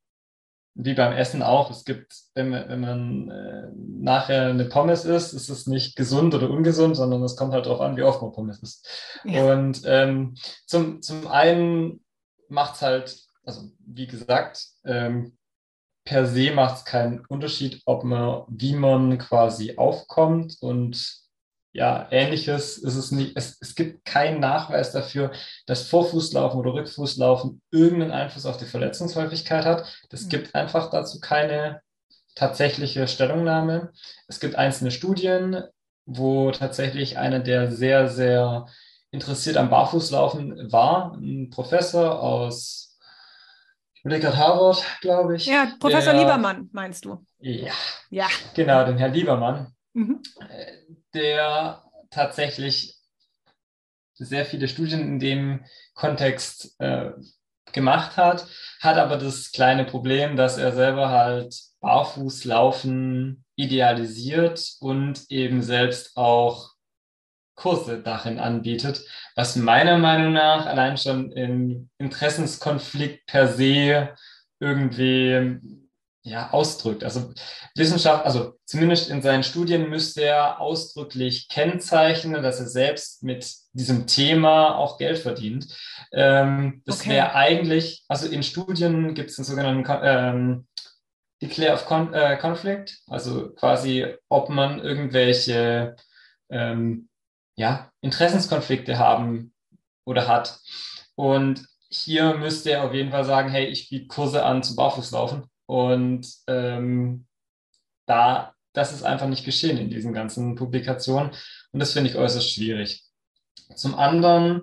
wie beim Essen auch, es gibt, wenn, man, wenn man äh, nachher eine Pommes isst, ist es nicht gesund oder ungesund, sondern es kommt halt darauf an, wie oft man Pommes isst. Ja. Und ähm, zum, zum einen macht es halt, also wie gesagt, ähm, per se macht es keinen Unterschied, ob man, wie man quasi aufkommt und ja, ähnliches ist es nicht. Es, es gibt keinen Nachweis dafür, dass Vorfußlaufen oder Rückfußlaufen irgendeinen Einfluss auf die Verletzungshäufigkeit hat. Es mhm. gibt einfach dazu keine tatsächliche Stellungnahme. Es gibt einzelne Studien, wo tatsächlich einer, der sehr, sehr interessiert am Barfußlaufen war, ein Professor aus gerade Harvard, glaube ich. Ja, Professor der, Liebermann, meinst du? Ja. Ja. Genau, den Herrn Liebermann, mhm. Der tatsächlich sehr viele Studien in dem Kontext äh, gemacht hat, hat aber das kleine Problem, dass er selber halt Barfußlaufen idealisiert und eben selbst auch Kurse darin anbietet, was meiner Meinung nach allein schon im Interessenskonflikt per se irgendwie ja, ausdrückt. Also Wissenschaft, also zumindest in seinen Studien müsste er ausdrücklich kennzeichnen, dass er selbst mit diesem Thema auch Geld verdient. Ähm, das okay. wäre eigentlich, also in Studien gibt es den sogenannten ähm, Declare of Con äh, Conflict, also quasi, ob man irgendwelche ähm, ja, Interessenskonflikte haben oder hat. Und hier müsste er auf jeden Fall sagen, hey, ich biete Kurse an zum Barfußlaufen. Und ähm, da, das ist einfach nicht geschehen in diesen ganzen Publikationen. Und das finde ich äußerst schwierig. Zum anderen,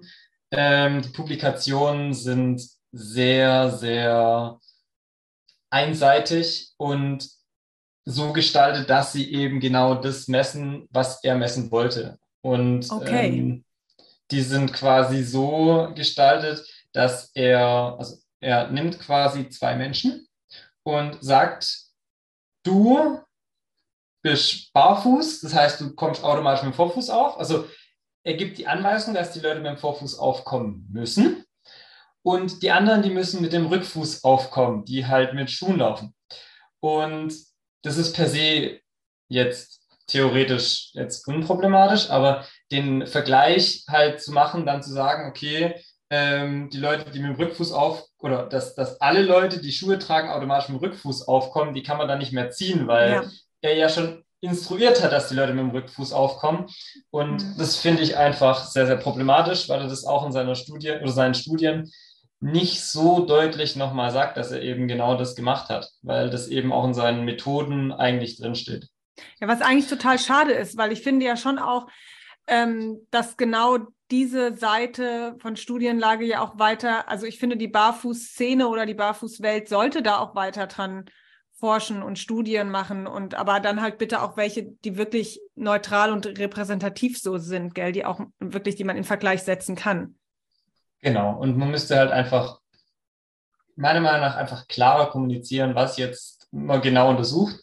ähm, die Publikationen sind sehr, sehr einseitig und so gestaltet, dass sie eben genau das messen, was er messen wollte. Und okay. ähm, die sind quasi so gestaltet, dass er, also er nimmt quasi zwei Menschen und sagt, du bist barfuß, das heißt, du kommst automatisch mit dem Vorfuß auf. Also er gibt die Anweisung, dass die Leute mit dem Vorfuß aufkommen müssen. Und die anderen, die müssen mit dem Rückfuß aufkommen, die halt mit Schuhen laufen. Und das ist per se jetzt theoretisch jetzt unproblematisch, aber den Vergleich halt zu machen, dann zu sagen, okay, ähm, die Leute, die mit dem Rückfuß auf, oder dass, dass alle Leute, die Schuhe tragen, automatisch mit dem Rückfuß aufkommen, die kann man dann nicht mehr ziehen, weil ja. er ja schon instruiert hat, dass die Leute mit dem Rückfuß aufkommen. Und mhm. das finde ich einfach sehr, sehr problematisch, weil er das auch in seiner Studie oder seinen Studien nicht so deutlich nochmal sagt, dass er eben genau das gemacht hat, weil das eben auch in seinen Methoden eigentlich drinsteht. Ja, was eigentlich total schade ist, weil ich finde ja schon auch, ähm, dass genau diese Seite von Studienlage ja auch weiter, also ich finde, die Barfußszene oder die Barfußwelt sollte da auch weiter dran forschen und Studien machen und aber dann halt bitte auch welche, die wirklich neutral und repräsentativ so sind, gell, die auch wirklich, die man in Vergleich setzen kann. Genau, und man müsste halt einfach, meiner Meinung nach, einfach klarer kommunizieren, was jetzt man genau untersucht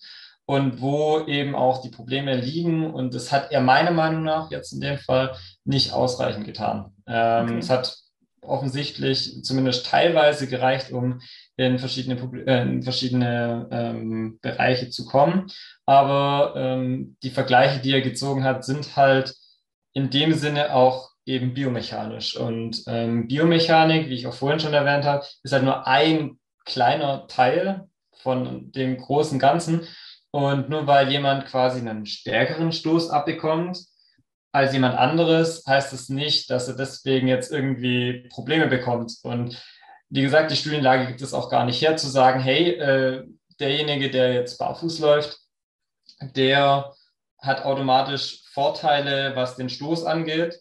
und wo eben auch die Probleme liegen. Und das hat er meiner Meinung nach jetzt in dem Fall nicht ausreichend getan. Ähm, okay. Es hat offensichtlich zumindest teilweise gereicht, um in verschiedene, äh, in verschiedene ähm, Bereiche zu kommen. Aber ähm, die Vergleiche, die er gezogen hat, sind halt in dem Sinne auch eben biomechanisch. Und ähm, Biomechanik, wie ich auch vorhin schon erwähnt habe, ist halt nur ein kleiner Teil von dem großen Ganzen. Und nur weil jemand quasi einen stärkeren Stoß abbekommt als jemand anderes, heißt es nicht, dass er deswegen jetzt irgendwie Probleme bekommt. Und wie gesagt, die Studienlage gibt es auch gar nicht her, zu sagen, hey, äh, derjenige, der jetzt barfuß läuft, der hat automatisch Vorteile, was den Stoß angeht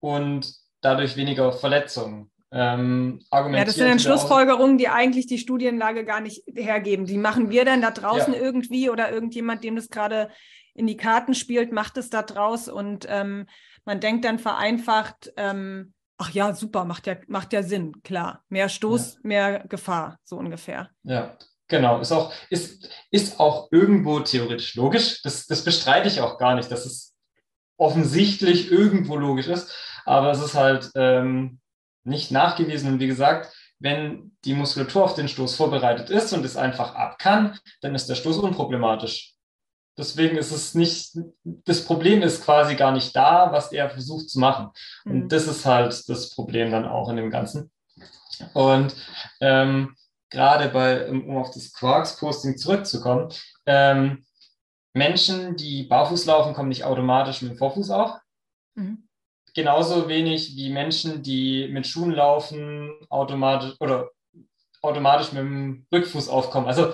und dadurch weniger Verletzungen. Ähm, ja, das sind dann Schlussfolgerungen, die eigentlich die Studienlage gar nicht hergeben. Die machen wir dann da draußen ja. irgendwie oder irgendjemand, dem das gerade in die Karten spielt, macht es da draus und ähm, man denkt dann vereinfacht, ähm, ach ja, super, macht ja, macht ja Sinn, klar. Mehr Stoß, ja. mehr Gefahr, so ungefähr. Ja, genau. Ist auch, ist, ist auch irgendwo theoretisch logisch. Das, das bestreite ich auch gar nicht, dass es offensichtlich irgendwo logisch ist, aber es ist halt ähm, nicht nachgewiesen. Und wie gesagt, wenn die Muskulatur auf den Stoß vorbereitet ist und es einfach ab kann, dann ist der Stoß unproblematisch. Deswegen ist es nicht, das Problem ist quasi gar nicht da, was er versucht zu machen. Und mhm. das ist halt das Problem dann auch in dem Ganzen. Und ähm, gerade bei, um auf das Quarks-Posting zurückzukommen, ähm, Menschen, die barfuß laufen, kommen nicht automatisch mit dem Vorfuß auf. Mhm genauso wenig wie Menschen, die mit Schuhen laufen, automatisch oder automatisch mit dem Rückfuß aufkommen. Also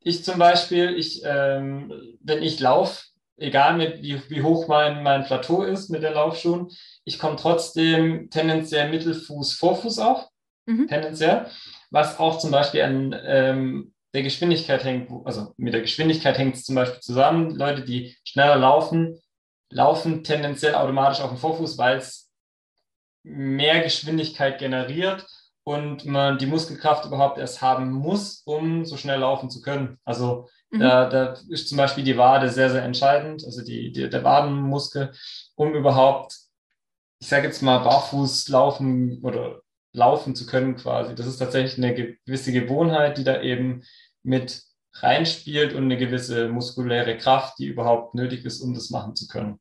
ich zum Beispiel, ich, ähm, wenn ich laufe, egal mit wie, wie hoch mein, mein Plateau ist mit den Laufschuhen, ich komme trotzdem tendenziell Mittelfuß, Vorfuß auf, mhm. tendenziell, was auch zum Beispiel an ähm, der Geschwindigkeit hängt, also mit der Geschwindigkeit hängt es zum Beispiel zusammen. Leute, die schneller laufen, laufen tendenziell automatisch auf dem Vorfuß, weil es mehr Geschwindigkeit generiert und man die Muskelkraft überhaupt erst haben muss, um so schnell laufen zu können. Also mhm. da, da, ist zum Beispiel die Wade sehr, sehr entscheidend, also die, die der Wadenmuskel, um überhaupt, ich sage jetzt mal, barfuß laufen oder laufen zu können quasi. Das ist tatsächlich eine gewisse Gewohnheit, die da eben mit reinspielt und eine gewisse muskuläre Kraft, die überhaupt nötig ist, um das machen zu können.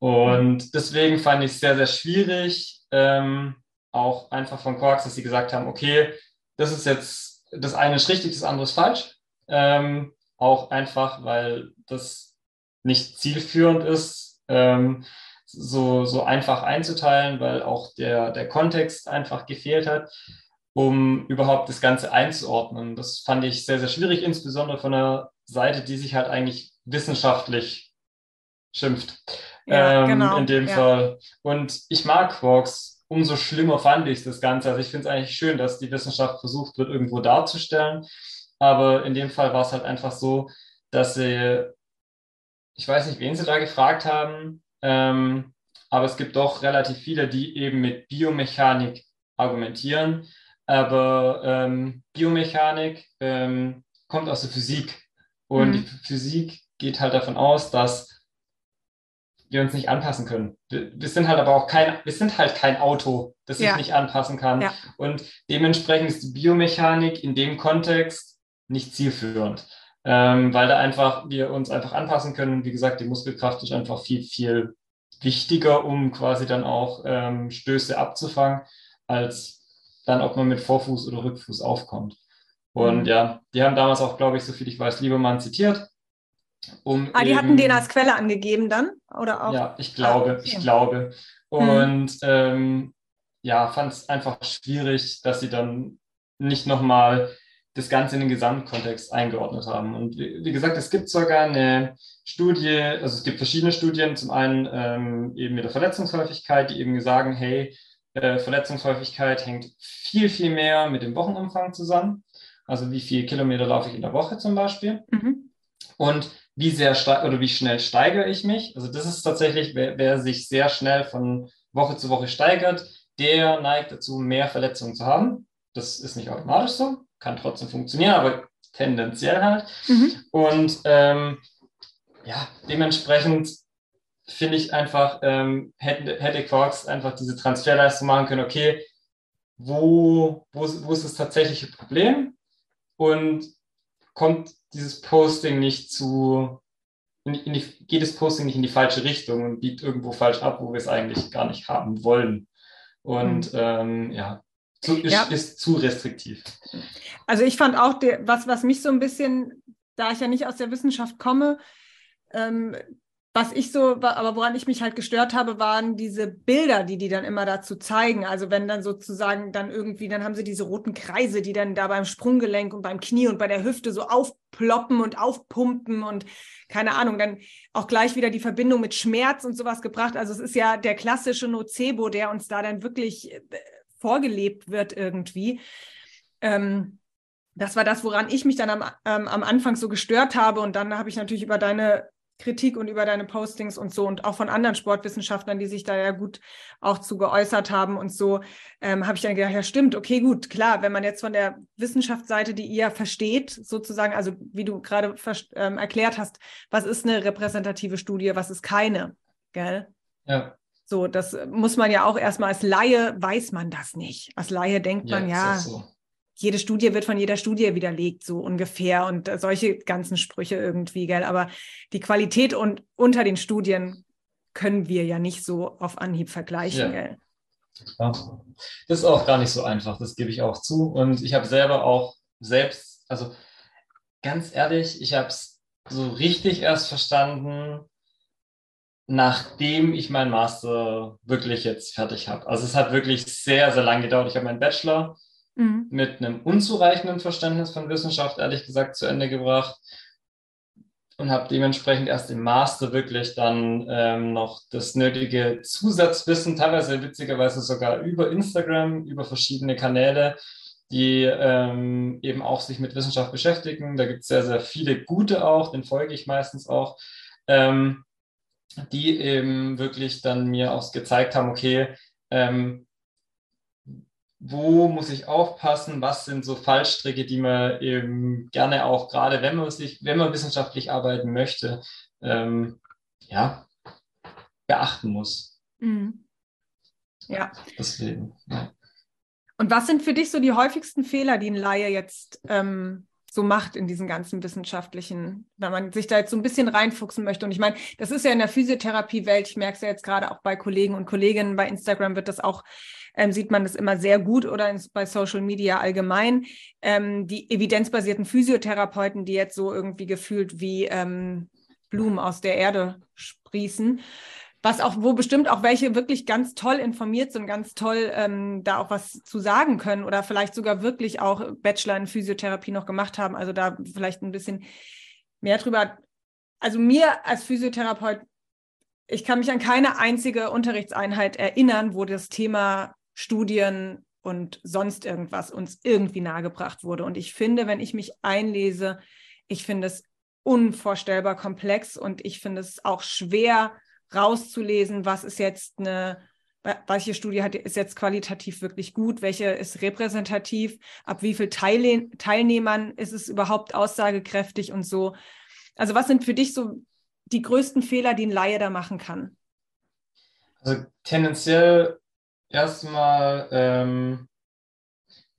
Und deswegen fand ich es sehr, sehr schwierig, ähm, auch einfach von Quarks, dass sie gesagt haben, okay, das ist jetzt, das eine ist richtig, das andere ist falsch. Ähm, auch einfach, weil das nicht zielführend ist, ähm, so, so einfach einzuteilen, weil auch der, der Kontext einfach gefehlt hat, um überhaupt das Ganze einzuordnen. Das fand ich sehr, sehr schwierig, insbesondere von einer Seite, die sich halt eigentlich wissenschaftlich schimpft. Ja, ähm, genau. In dem ja. Fall. Und ich mag Quarks. Umso schlimmer fand ich das Ganze. Also ich finde es eigentlich schön, dass die Wissenschaft versucht wird, irgendwo darzustellen. Aber in dem Fall war es halt einfach so, dass sie, ich weiß nicht, wen sie da gefragt haben, ähm, aber es gibt doch relativ viele, die eben mit Biomechanik argumentieren. Aber ähm, Biomechanik ähm, kommt aus der Physik. Und mhm. die Physik geht halt davon aus, dass wir uns nicht anpassen können. Wir, wir, sind halt aber auch kein, wir sind halt kein Auto, das sich ja. nicht anpassen kann. Ja. Und dementsprechend ist die Biomechanik in dem Kontext nicht zielführend, ähm, weil da einfach wir uns einfach anpassen können. Wie gesagt, die Muskelkraft ist einfach viel, viel wichtiger, um quasi dann auch ähm, Stöße abzufangen, als dann, ob man mit Vorfuß oder Rückfuß aufkommt. Und mhm. ja, die haben damals auch, glaube ich, so viel ich weiß, Liebermann zitiert. Um ah, die eben, hatten den als Quelle angegeben dann? Oder auch? Ja, ich glaube, ah, okay. ich glaube. Hm. Und hm. ähm, ja, fand es einfach schwierig, dass sie dann nicht nochmal das Ganze in den Gesamtkontext eingeordnet haben. Und wie, gesagt, es gibt sogar eine Studie, also es gibt verschiedene Studien, zum einen ähm, eben mit der Verletzungshäufigkeit, die eben sagen, hey, äh, Verletzungshäufigkeit hängt viel, viel mehr mit dem Wochenumfang zusammen. Also wie viele Kilometer laufe ich in der Woche zum Beispiel. Mhm. Und wie sehr oder wie schnell steigere ich mich. Also das ist tatsächlich, wer, wer sich sehr schnell von Woche zu Woche steigert, der neigt dazu, mehr Verletzungen zu haben. Das ist nicht automatisch so, kann trotzdem funktionieren, aber tendenziell halt. Mhm. Und ähm, ja, dementsprechend finde ich einfach, ähm, hätte, hätte Quarks einfach diese Transferleistung machen können, okay, wo, wo, wo ist das tatsächliche Problem und kommt dieses Posting nicht zu, in, in die, geht das Posting nicht in die falsche Richtung und biegt irgendwo falsch ab, wo wir es eigentlich gar nicht haben wollen. Und mhm. ähm, ja, zu, ist, ja. ist zu restriktiv. Also ich fand auch, der, was, was mich so ein bisschen, da ich ja nicht aus der Wissenschaft komme, ähm, was ich so, aber woran ich mich halt gestört habe, waren diese Bilder, die die dann immer dazu zeigen. Also wenn dann sozusagen dann irgendwie, dann haben sie diese roten Kreise, die dann da beim Sprunggelenk und beim Knie und bei der Hüfte so aufploppen und aufpumpen und keine Ahnung, dann auch gleich wieder die Verbindung mit Schmerz und sowas gebracht. Also es ist ja der klassische Nocebo, der uns da dann wirklich äh, vorgelebt wird irgendwie. Ähm, das war das, woran ich mich dann am, ähm, am Anfang so gestört habe. Und dann habe ich natürlich über deine Kritik und über deine Postings und so und auch von anderen Sportwissenschaftlern, die sich da ja gut auch zu geäußert haben und so, ähm, habe ich dann gedacht, ja stimmt, okay, gut, klar, wenn man jetzt von der Wissenschaftsseite, die ihr versteht, sozusagen, also wie du gerade ähm, erklärt hast, was ist eine repräsentative Studie, was ist keine, gell? Ja. So, das muss man ja auch erstmal als Laie, weiß man das nicht. Als Laie denkt ja, man, ja, so jede Studie wird von jeder Studie widerlegt, so ungefähr. Und äh, solche ganzen Sprüche irgendwie, gell? Aber die Qualität und unter den Studien können wir ja nicht so auf Anhieb vergleichen, ja. gell? Ja. Das ist auch gar nicht so einfach, das gebe ich auch zu. Und ich habe selber auch selbst, also ganz ehrlich, ich habe es so richtig erst verstanden, nachdem ich meinen Master wirklich jetzt fertig habe. Also es hat wirklich sehr, sehr lange gedauert. Ich habe meinen Bachelor mhm. mit einem unzureichenden Verständnis von Wissenschaft, ehrlich gesagt, zu Ende gebracht und habe dementsprechend erst im Master wirklich dann ähm, noch das nötige Zusatzwissen, teilweise witzigerweise sogar über Instagram, über verschiedene Kanäle, die ähm, eben auch sich mit Wissenschaft beschäftigen. Da gibt es sehr, sehr viele gute auch, den folge ich meistens auch, ähm, die eben wirklich dann mir auch gezeigt haben, okay, ähm, wo muss ich aufpassen, was sind so Fallstricke, die man eben gerne auch, gerade wenn man sich, wenn man wissenschaftlich arbeiten möchte, ähm, ja, beachten muss. Mhm. Ja. Deswegen, ja. Und was sind für dich so die häufigsten Fehler, die ein Laie jetzt ähm, so macht in diesen ganzen wissenschaftlichen, wenn man sich da jetzt so ein bisschen reinfuchsen möchte. Und ich meine, das ist ja in der Physiotherapiewelt, ich merke es ja jetzt gerade auch bei Kollegen und Kolleginnen, bei Instagram wird das auch ähm, sieht man das immer sehr gut oder in, bei Social Media allgemein. Ähm, die evidenzbasierten Physiotherapeuten, die jetzt so irgendwie gefühlt wie ähm, Blumen aus der Erde sprießen, was auch, wo bestimmt auch welche wirklich ganz toll informiert sind, ganz toll ähm, da auch was zu sagen können oder vielleicht sogar wirklich auch Bachelor in Physiotherapie noch gemacht haben, also da vielleicht ein bisschen mehr drüber. Also mir als Physiotherapeut, ich kann mich an keine einzige Unterrichtseinheit erinnern, wo das Thema Studien und sonst irgendwas uns irgendwie nahegebracht wurde. Und ich finde, wenn ich mich einlese, ich finde es unvorstellbar komplex und ich finde es auch schwer rauszulesen, was ist jetzt eine, welche Studie hat, ist jetzt qualitativ wirklich gut, welche ist repräsentativ, ab wie viel Teilne Teilnehmern ist es überhaupt aussagekräftig und so. Also was sind für dich so die größten Fehler, die ein Laie da machen kann? Also tendenziell erstmal, ähm,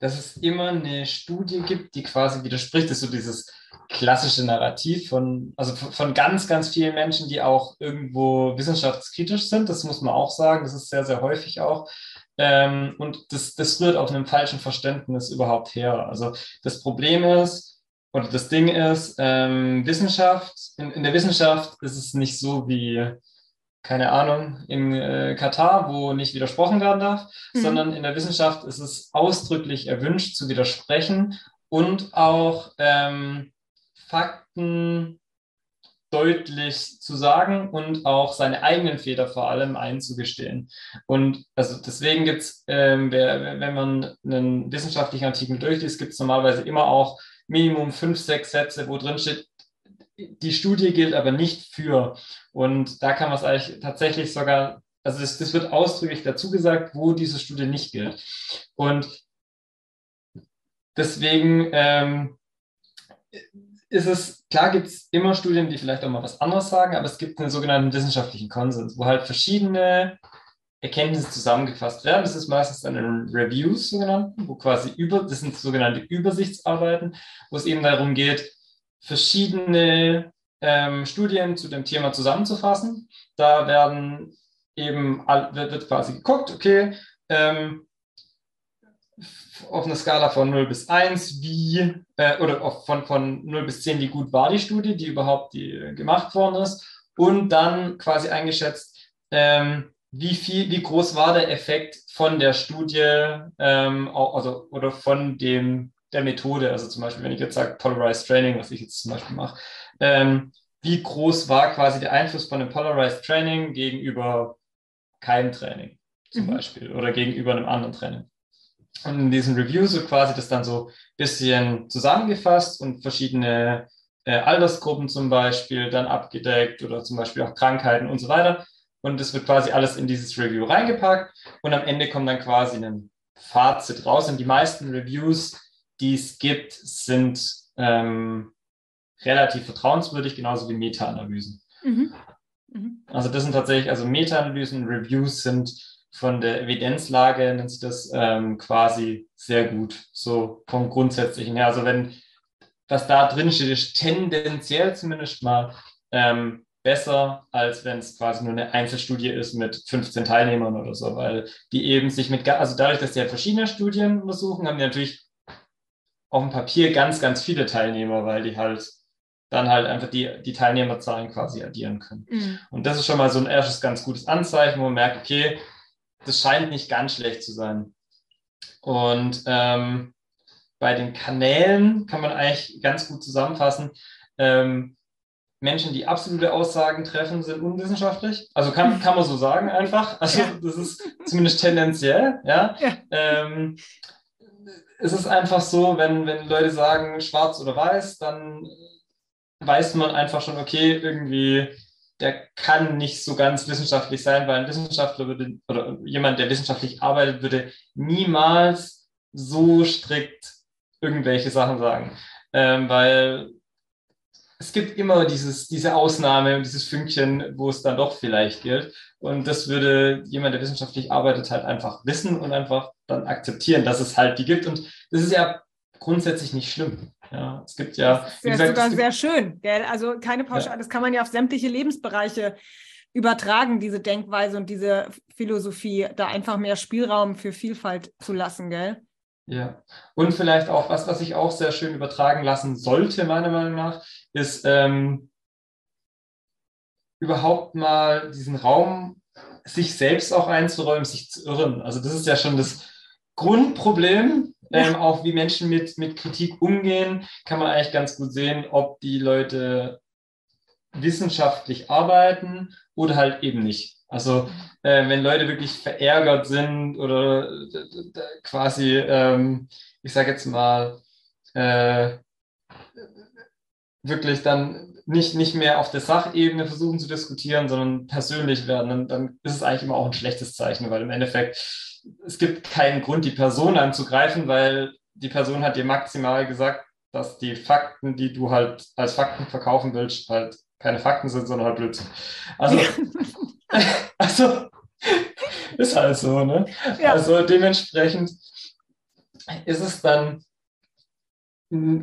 dass es immer eine Studie gibt, die quasi widerspricht. Das ist so dieses klassische Narrativ von, also von ganz, ganz vielen Menschen, die auch irgendwo wissenschaftskritisch sind. Das muss man auch sagen. Das ist sehr, sehr häufig auch. Ähm, und das, das rührt auf einem falschen Verständnis überhaupt her. Also das Problem ist, oder das Ding ist, ähm, Wissenschaft, in, in der Wissenschaft ist es nicht so wie keine Ahnung, in äh, Katar, wo nicht widersprochen werden darf, mhm. sondern in der Wissenschaft ist es ausdrücklich erwünscht zu widersprechen und auch ähm, Fakten deutlich zu sagen und auch seine eigenen Fehler vor allem einzugestehen. Und also deswegen gibt es, ähm, wenn man einen wissenschaftlichen Artikel durchliest, gibt es normalerweise immer auch Minimum fünf, sechs Sätze, wo drin steht, die Studie gilt aber nicht für. Und da kann man es eigentlich tatsächlich sogar, also das, das wird ausdrücklich dazu gesagt, wo diese Studie nicht gilt. Und deswegen ähm, ist es, klar gibt es immer Studien, die vielleicht auch mal was anderes sagen, aber es gibt einen sogenannten wissenschaftlichen Konsens, wo halt verschiedene Erkenntnisse zusammengefasst werden. Das ist meistens dann in Reviews sogenannten, wo quasi über, das sind sogenannte Übersichtsarbeiten, wo es eben darum geht, verschiedene ähm, Studien zu dem Thema zusammenzufassen. Da werden eben, wird quasi geguckt, okay, ähm, auf einer Skala von 0 bis 1, wie, äh, oder auf, von, von 0 bis 10, wie gut war die Studie, die überhaupt die, äh, gemacht worden ist, und dann quasi eingeschätzt, ähm, wie viel, wie groß war der Effekt von der Studie, ähm, also, oder von dem, der Methode, also zum Beispiel, wenn ich jetzt sage Polarized Training, was ich jetzt zum Beispiel mache, ähm, wie groß war quasi der Einfluss von einem Polarized Training gegenüber keinem Training zum mhm. Beispiel oder gegenüber einem anderen Training. Und in diesen Reviews wird quasi das dann so ein bisschen zusammengefasst und verschiedene äh, Altersgruppen zum Beispiel dann abgedeckt oder zum Beispiel auch Krankheiten und so weiter. Und das wird quasi alles in dieses Review reingepackt und am Ende kommt dann quasi ein Fazit raus. Und die meisten Reviews, die es gibt, sind ähm, relativ vertrauenswürdig, genauso wie Meta-Analysen. Mhm. Mhm. Also das sind tatsächlich, also Meta-Analysen, Reviews sind von der Evidenzlage, nennt sich das ähm, quasi sehr gut, so vom Grundsätzlichen her. Also wenn was da drin steht, ist tendenziell zumindest mal ähm, besser, als wenn es quasi nur eine Einzelstudie ist mit 15 Teilnehmern oder so, weil die eben sich mit, also dadurch, dass die halt verschiedene Studien untersuchen, haben die natürlich auf dem Papier ganz, ganz viele Teilnehmer, weil die halt dann halt einfach die, die Teilnehmerzahlen quasi addieren können. Mhm. Und das ist schon mal so ein erstes ganz gutes Anzeichen, wo man merkt, okay, das scheint nicht ganz schlecht zu sein. Und ähm, bei den Kanälen kann man eigentlich ganz gut zusammenfassen. Ähm, Menschen, die absolute Aussagen treffen, sind unwissenschaftlich. Also kann, kann man so sagen einfach. Also das ist zumindest tendenziell. Ja. ja. Ähm, es ist einfach so, wenn, wenn Leute sagen schwarz oder weiß, dann weiß man einfach schon, okay, irgendwie der kann nicht so ganz wissenschaftlich sein, weil ein Wissenschaftler würde, oder jemand, der wissenschaftlich arbeitet, würde niemals so strikt irgendwelche Sachen sagen. Ähm, weil es gibt immer dieses, diese Ausnahme und dieses Fünkchen, wo es dann doch vielleicht gilt. Und das würde jemand, der wissenschaftlich arbeitet, halt einfach wissen und einfach dann akzeptieren, dass es halt die gibt. Und das ist ja grundsätzlich nicht schlimm. Ja, es gibt ja. Das ist sogar gibt, sehr schön. Gell? Also keine Pauschale, ja. das kann man ja auf sämtliche Lebensbereiche übertragen, diese Denkweise und diese Philosophie, da einfach mehr Spielraum für Vielfalt zu lassen, gell? Ja, und vielleicht auch was, was ich auch sehr schön übertragen lassen sollte, meiner Meinung nach, ist ähm, überhaupt mal diesen Raum sich selbst auch einzuräumen, sich zu irren. Also das ist ja schon das Grundproblem ähm, auch wie Menschen mit, mit Kritik umgehen, kann man eigentlich ganz gut sehen, ob die Leute wissenschaftlich arbeiten oder halt eben nicht. Also äh, wenn Leute wirklich verärgert sind oder quasi, ähm, ich sage jetzt mal, äh, wirklich dann nicht, nicht mehr auf der Sachebene versuchen zu diskutieren, sondern persönlich werden, dann, dann ist es eigentlich immer auch ein schlechtes Zeichen, weil im Endeffekt es gibt keinen Grund, die Person anzugreifen, weil die Person hat dir maximal gesagt, dass die Fakten, die du halt als Fakten verkaufen willst, halt keine Fakten sind, sondern halt Blödsinn. Also, also ist halt so, ne? Ja. Also dementsprechend ist es dann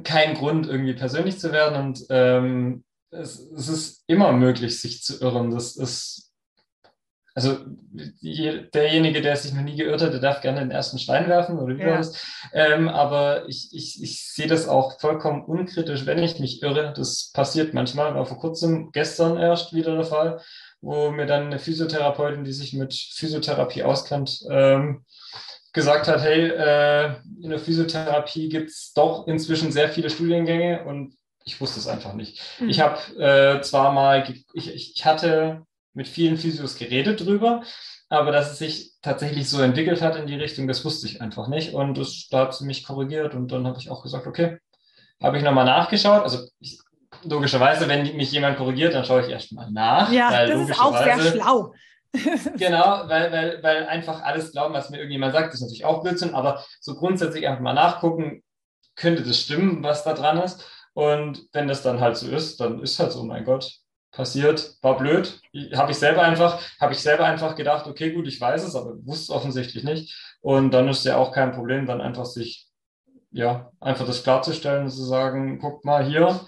kein Grund, irgendwie persönlich zu werden und ähm, es, es, ist immer möglich, sich zu irren. Das ist also derjenige, der sich noch nie geirrt hat, der darf gerne den ersten Stein werfen oder überwas. Ja. Ähm, aber ich, ich, ich sehe das auch vollkommen unkritisch, wenn ich mich irre. Das passiert manchmal, war vor kurzem, gestern erst wieder der Fall, wo mir dann eine Physiotherapeutin, die sich mit Physiotherapie auskennt, ähm, gesagt hat, hey, äh, in der Physiotherapie gibt es doch inzwischen sehr viele Studiengänge und ich wusste es einfach nicht. Mhm. Ich habe äh, zwar mal, ich, ich hatte mit vielen Physios geredet drüber, aber dass es sich tatsächlich so entwickelt hat in die Richtung, das wusste ich einfach nicht. Und das, da hat sie mich korrigiert und dann habe ich auch gesagt, okay, habe ich nochmal nachgeschaut. Also ich, logischerweise, wenn mich jemand korrigiert, dann schaue ich erstmal nach. Ja, das ist auch sehr schlau. genau, weil, weil, weil einfach alles glauben, was mir irgendjemand sagt, ist natürlich auch Blödsinn, aber so grundsätzlich einfach mal nachgucken, könnte das stimmen, was da dran ist. Und wenn das dann halt so ist, dann ist halt so, mein Gott, passiert, war blöd. Habe ich selber einfach, habe ich selber einfach gedacht, okay, gut, ich weiß es, aber wusste es offensichtlich nicht. Und dann ist ja auch kein Problem, dann einfach sich, ja, einfach das klarzustellen und zu sagen, guck mal hier,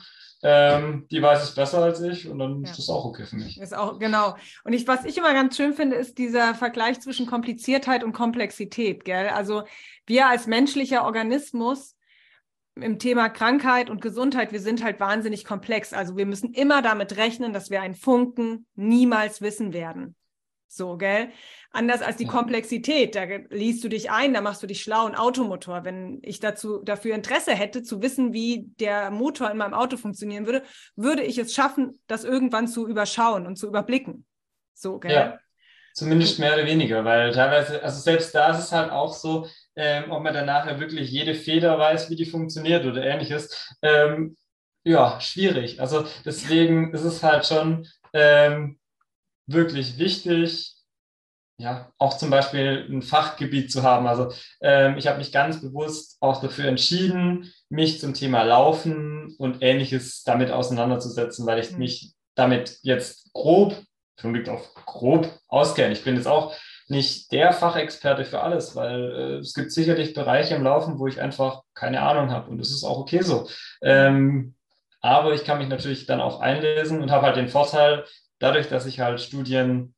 ähm, die weiß es besser als ich und dann ja. ist das auch okay für mich. Ist auch, genau. Und ich, was ich immer ganz schön finde, ist dieser Vergleich zwischen Kompliziertheit und Komplexität, gell? Also wir als menschlicher Organismus im Thema Krankheit und Gesundheit, wir sind halt wahnsinnig komplex. Also wir müssen immer damit rechnen, dass wir einen Funken niemals wissen werden. So, gell? Anders als die. Komplexität. Da liest du dich ein, da machst du dich schlau, ein Automotor. Wenn ich dazu, dafür Interesse hätte, zu wissen, wie der Motor in meinem Auto funktionieren würde, würde ich es schaffen, das irgendwann zu überschauen und zu überblicken. So, gell? Ja. Zumindest mehr oder weniger, weil teilweise, also selbst da ist es halt auch so, ähm, ob man dann nachher wirklich jede Feder weiß, wie die funktioniert oder ähnliches. Ähm, ja, schwierig. Also deswegen ist es halt schon ähm, wirklich wichtig, ja, auch zum Beispiel ein Fachgebiet zu haben. Also ähm, ich habe mich ganz bewusst auch dafür entschieden, mich zum Thema Laufen und ähnliches damit auseinanderzusetzen, weil ich mhm. mich damit jetzt grob, schon liegt auf grob auskenne. Ich bin jetzt auch nicht der Fachexperte für alles, weil äh, es gibt sicherlich Bereiche im Laufen, wo ich einfach keine Ahnung habe und das ist auch okay so. Ähm, aber ich kann mich natürlich dann auch einlesen und habe halt den Vorteil, dadurch, dass ich halt Studien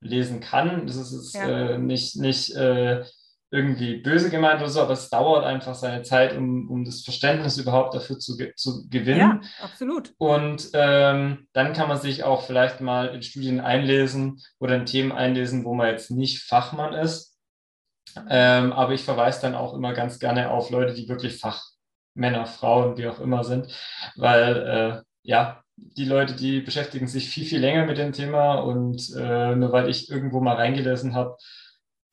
lesen kann, das ist ja. äh, nicht, nicht äh, irgendwie böse gemeint oder so, aber es dauert einfach seine Zeit, um, um das Verständnis überhaupt dafür zu, zu gewinnen. Ja, absolut. Und ähm, dann kann man sich auch vielleicht mal in Studien einlesen oder in Themen einlesen, wo man jetzt nicht Fachmann ist. Ähm, aber ich verweise dann auch immer ganz gerne auf Leute, die wirklich Fachmänner, Frauen, wie auch immer sind, weil äh, ja, die Leute, die beschäftigen sich viel, viel länger mit dem Thema und äh, nur weil ich irgendwo mal reingelesen habe,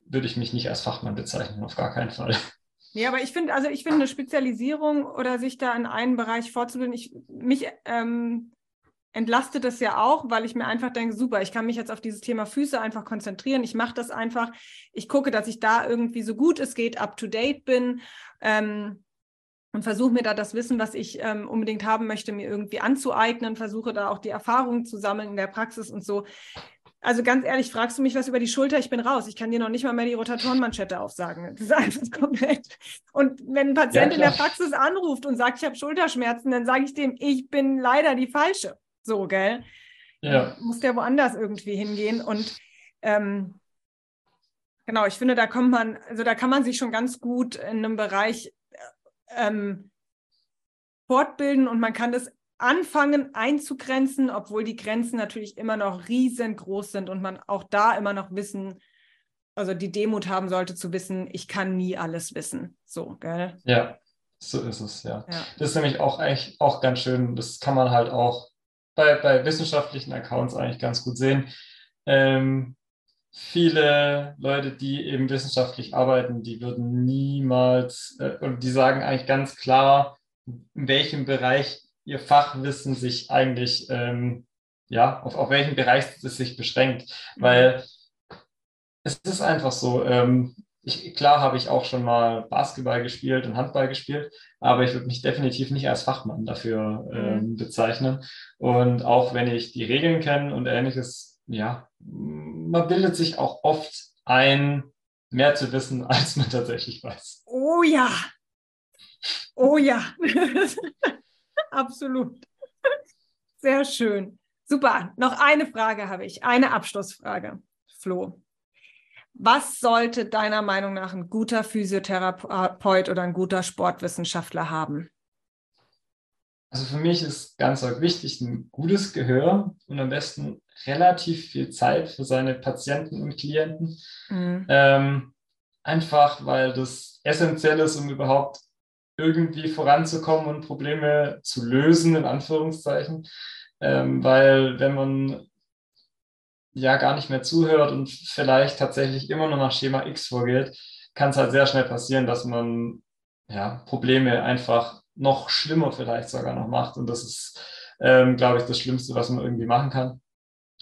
würde ich mich nicht als Fachmann bezeichnen, auf gar keinen Fall. Ja, aber ich finde, also ich finde eine Spezialisierung oder sich da in einen Bereich fortzubilden, ich, mich ähm, entlastet das ja auch, weil ich mir einfach denke, super, ich kann mich jetzt auf dieses Thema Füße einfach konzentrieren. Ich mache das einfach. Ich gucke, dass ich da irgendwie so gut es geht, up to date bin. Ähm, und versuche mir da das Wissen, was ich ähm, unbedingt haben möchte, mir irgendwie anzueignen, versuche da auch die Erfahrungen zu sammeln in der Praxis und so. Also ganz ehrlich, fragst du mich was über die Schulter, ich bin raus. Ich kann dir noch nicht mal mehr die Rotatorenmanschette aufsagen. Das ist einfach komplett. Und wenn ein Patient ja, in der Praxis anruft und sagt, ich habe Schulterschmerzen, dann sage ich dem, ich bin leider die falsche. So, gell? Ja. Muss der woanders irgendwie hingehen. Und ähm, genau, ich finde, da kommt man, also da kann man sich schon ganz gut in einem Bereich ähm, fortbilden und man kann das anfangen einzugrenzen, obwohl die Grenzen natürlich immer noch riesengroß sind und man auch da immer noch wissen, also die Demut haben sollte zu wissen, ich kann nie alles wissen. So, gell? Ja, so ist es, ja. ja. Das ist nämlich auch eigentlich auch ganz schön, das kann man halt auch bei, bei wissenschaftlichen Accounts eigentlich ganz gut sehen. Ähm, viele Leute, die eben wissenschaftlich arbeiten, die würden niemals, äh, und die sagen eigentlich ganz klar, in welchem Bereich ihr Fachwissen sich eigentlich, ähm, ja, auf, auf welchen Bereich es sich beschränkt. Mhm. Weil es ist einfach so, ähm, ich, klar habe ich auch schon mal Basketball gespielt und Handball gespielt, aber ich würde mich definitiv nicht als Fachmann dafür ähm, mhm. bezeichnen. Und auch wenn ich die Regeln kenne und ähnliches, ja, man bildet sich auch oft ein, mehr zu wissen, als man tatsächlich weiß. Oh ja. Oh ja. Absolut. Sehr schön. Super. Noch eine Frage habe ich, eine Abschlussfrage, Flo. Was sollte deiner Meinung nach ein guter Physiotherapeut oder ein guter Sportwissenschaftler haben? Also für mich ist ganz wichtig ein gutes Gehör und am besten relativ viel Zeit für seine Patienten und Klienten. Mhm. Ähm, einfach weil das essentiell ist, um überhaupt irgendwie voranzukommen und Probleme zu lösen, in Anführungszeichen. Ähm, weil wenn man ja gar nicht mehr zuhört und vielleicht tatsächlich immer nur nach Schema X vorgeht, kann es halt sehr schnell passieren, dass man ja, Probleme einfach noch schlimmer vielleicht sogar noch macht. Und das ist, ähm, glaube ich, das Schlimmste, was man irgendwie machen kann.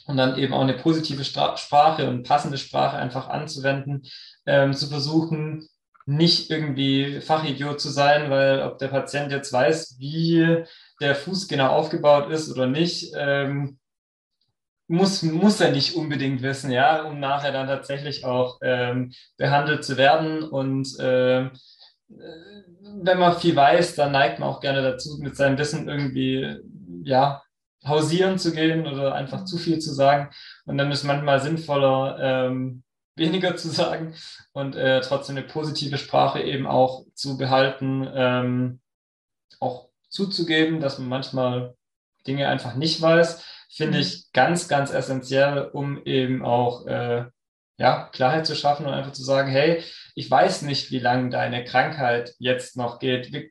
Und dann eben auch eine positive Sprache und passende Sprache einfach anzuwenden, ähm, zu versuchen, nicht irgendwie Fachidiot zu sein, weil ob der Patient jetzt weiß, wie der Fuß genau aufgebaut ist oder nicht, ähm, muss, muss er nicht unbedingt wissen, ja, um nachher dann tatsächlich auch ähm, behandelt zu werden. Und ähm, äh, wenn man viel weiß, dann neigt man auch gerne dazu, mit seinem Wissen irgendwie, ja, hausieren zu gehen oder einfach zu viel zu sagen. Und dann ist manchmal sinnvoller, ähm, weniger zu sagen und äh, trotzdem eine positive Sprache eben auch zu behalten, ähm, auch zuzugeben, dass man manchmal Dinge einfach nicht weiß, finde mhm. ich ganz, ganz essentiell, um eben auch äh, ja, Klarheit zu schaffen und einfach zu sagen, hey, ich weiß nicht, wie lange deine Krankheit jetzt noch geht. Wir,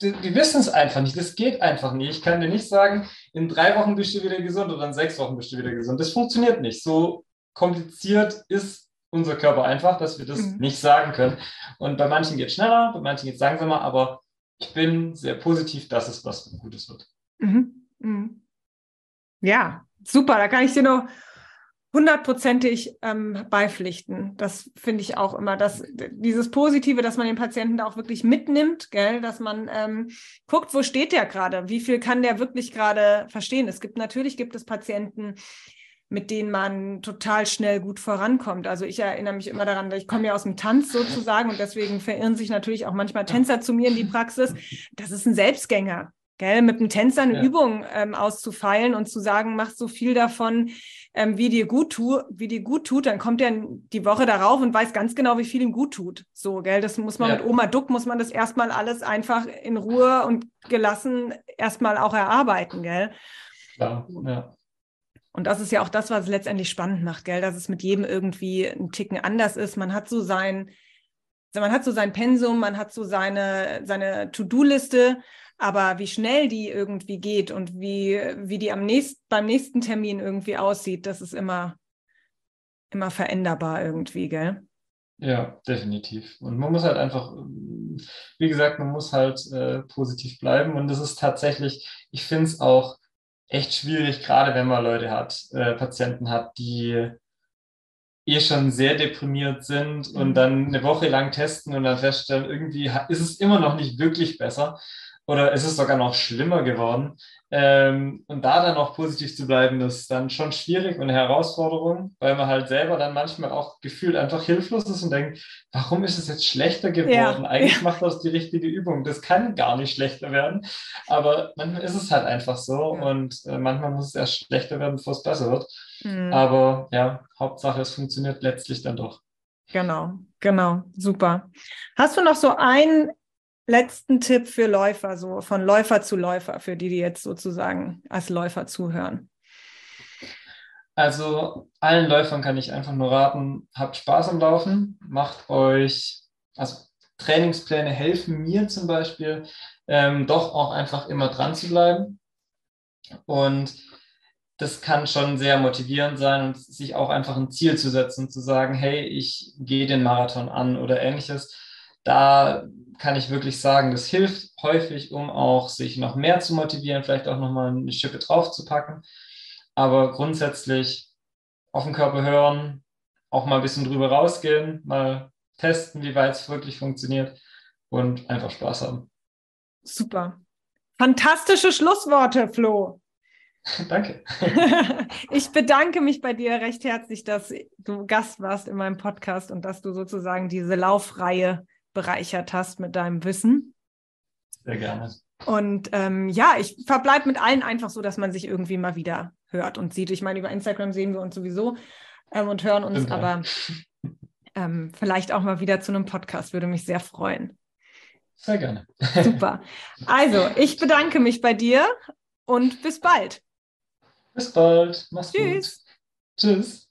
wir wissen es einfach nicht. Das geht einfach nicht. Ich kann dir nicht sagen, in drei Wochen bist du wieder gesund oder in sechs Wochen bist du wieder gesund. Das funktioniert nicht. So kompliziert ist unser Körper einfach, dass wir das mhm. nicht sagen können. Und bei manchen geht es schneller, bei manchen geht es langsamer, aber ich bin sehr positiv, dass es was Gutes wird. Mhm. Mhm. Ja, super. Da kann ich dir nur hundertprozentig ähm, beipflichten. Das finde ich auch immer, dass dieses Positive, dass man den Patienten da auch wirklich mitnimmt, gell, dass man ähm, guckt, wo steht der gerade, wie viel kann der wirklich gerade verstehen. Es gibt natürlich gibt es Patienten, mit denen man total schnell gut vorankommt. Also ich erinnere mich immer daran, ich komme ja aus dem Tanz sozusagen und deswegen verirren sich natürlich auch manchmal Tänzer zu mir in die Praxis. Das ist ein Selbstgänger. Gell, mit einem Tänzer eine ja. Übung ähm, auszufeilen und zu sagen, mach so viel davon, ähm, wie dir gut tut, wie dir gut tut, dann kommt er die Woche darauf und weiß ganz genau, wie viel ihm gut tut. So, gell, das muss man ja. mit Oma Duck, muss man das erstmal alles einfach in Ruhe und gelassen erstmal auch erarbeiten, gell? Klar, ja. Und das ist ja auch das, was es letztendlich spannend macht, gell? dass es mit jedem irgendwie ein Ticken anders ist. Man hat so sein, man hat so sein Pensum, man hat so seine, seine To-Do-Liste, aber wie schnell die irgendwie geht und wie, wie die am nächsten, beim nächsten Termin irgendwie aussieht, das ist immer, immer veränderbar irgendwie, gell? Ja, definitiv. Und man muss halt einfach, wie gesagt, man muss halt äh, positiv bleiben. Und das ist tatsächlich, ich finde es auch echt schwierig, gerade wenn man Leute hat, äh, Patienten hat, die eh schon sehr deprimiert sind und mhm. dann eine Woche lang testen und dann feststellen, irgendwie ist es immer noch nicht wirklich besser oder ist es sogar noch schlimmer geworden. Ähm, und da dann auch positiv zu bleiben, das ist dann schon schwierig und eine Herausforderung, weil man halt selber dann manchmal auch gefühlt einfach hilflos ist und denkt, warum ist es jetzt schlechter geworden? Ja. Eigentlich ja. macht das die richtige Übung. Das kann gar nicht schlechter werden. Aber manchmal ist es halt einfach so ja. und äh, manchmal muss es erst schlechter werden, bevor es besser wird. Mhm. Aber ja, Hauptsache, es funktioniert letztlich dann doch. Genau, genau, super. Hast du noch so ein letzten Tipp für Läufer, so von Läufer zu Läufer, für die, die jetzt sozusagen als Läufer zuhören? Also allen Läufern kann ich einfach nur raten, habt Spaß am Laufen, macht euch, also Trainingspläne helfen mir zum Beispiel, ähm, doch auch einfach immer dran zu bleiben. Und das kann schon sehr motivierend sein sich auch einfach ein Ziel zu setzen, zu sagen, hey, ich gehe den Marathon an oder ähnliches. Da kann ich wirklich sagen, das hilft häufig, um auch sich noch mehr zu motivieren, vielleicht auch nochmal eine Schippe drauf zu packen. Aber grundsätzlich auf den Körper hören, auch mal ein bisschen drüber rausgehen, mal testen, wie weit es wirklich funktioniert und einfach Spaß haben. Super. Fantastische Schlussworte, Flo. Danke. ich bedanke mich bei dir recht herzlich, dass du Gast warst in meinem Podcast und dass du sozusagen diese Laufreihe bereichert hast mit deinem Wissen. Sehr gerne. Und ähm, ja, ich verbleibe mit allen einfach so, dass man sich irgendwie mal wieder hört und sieht. Ich meine, über Instagram sehen wir uns sowieso ähm, und hören uns, Stimmt, aber ähm, vielleicht auch mal wieder zu einem Podcast, würde mich sehr freuen. Sehr gerne. Super. Also, ich bedanke mich bei dir und bis bald. Bis bald. Mach's Tschüss. gut. Tschüss.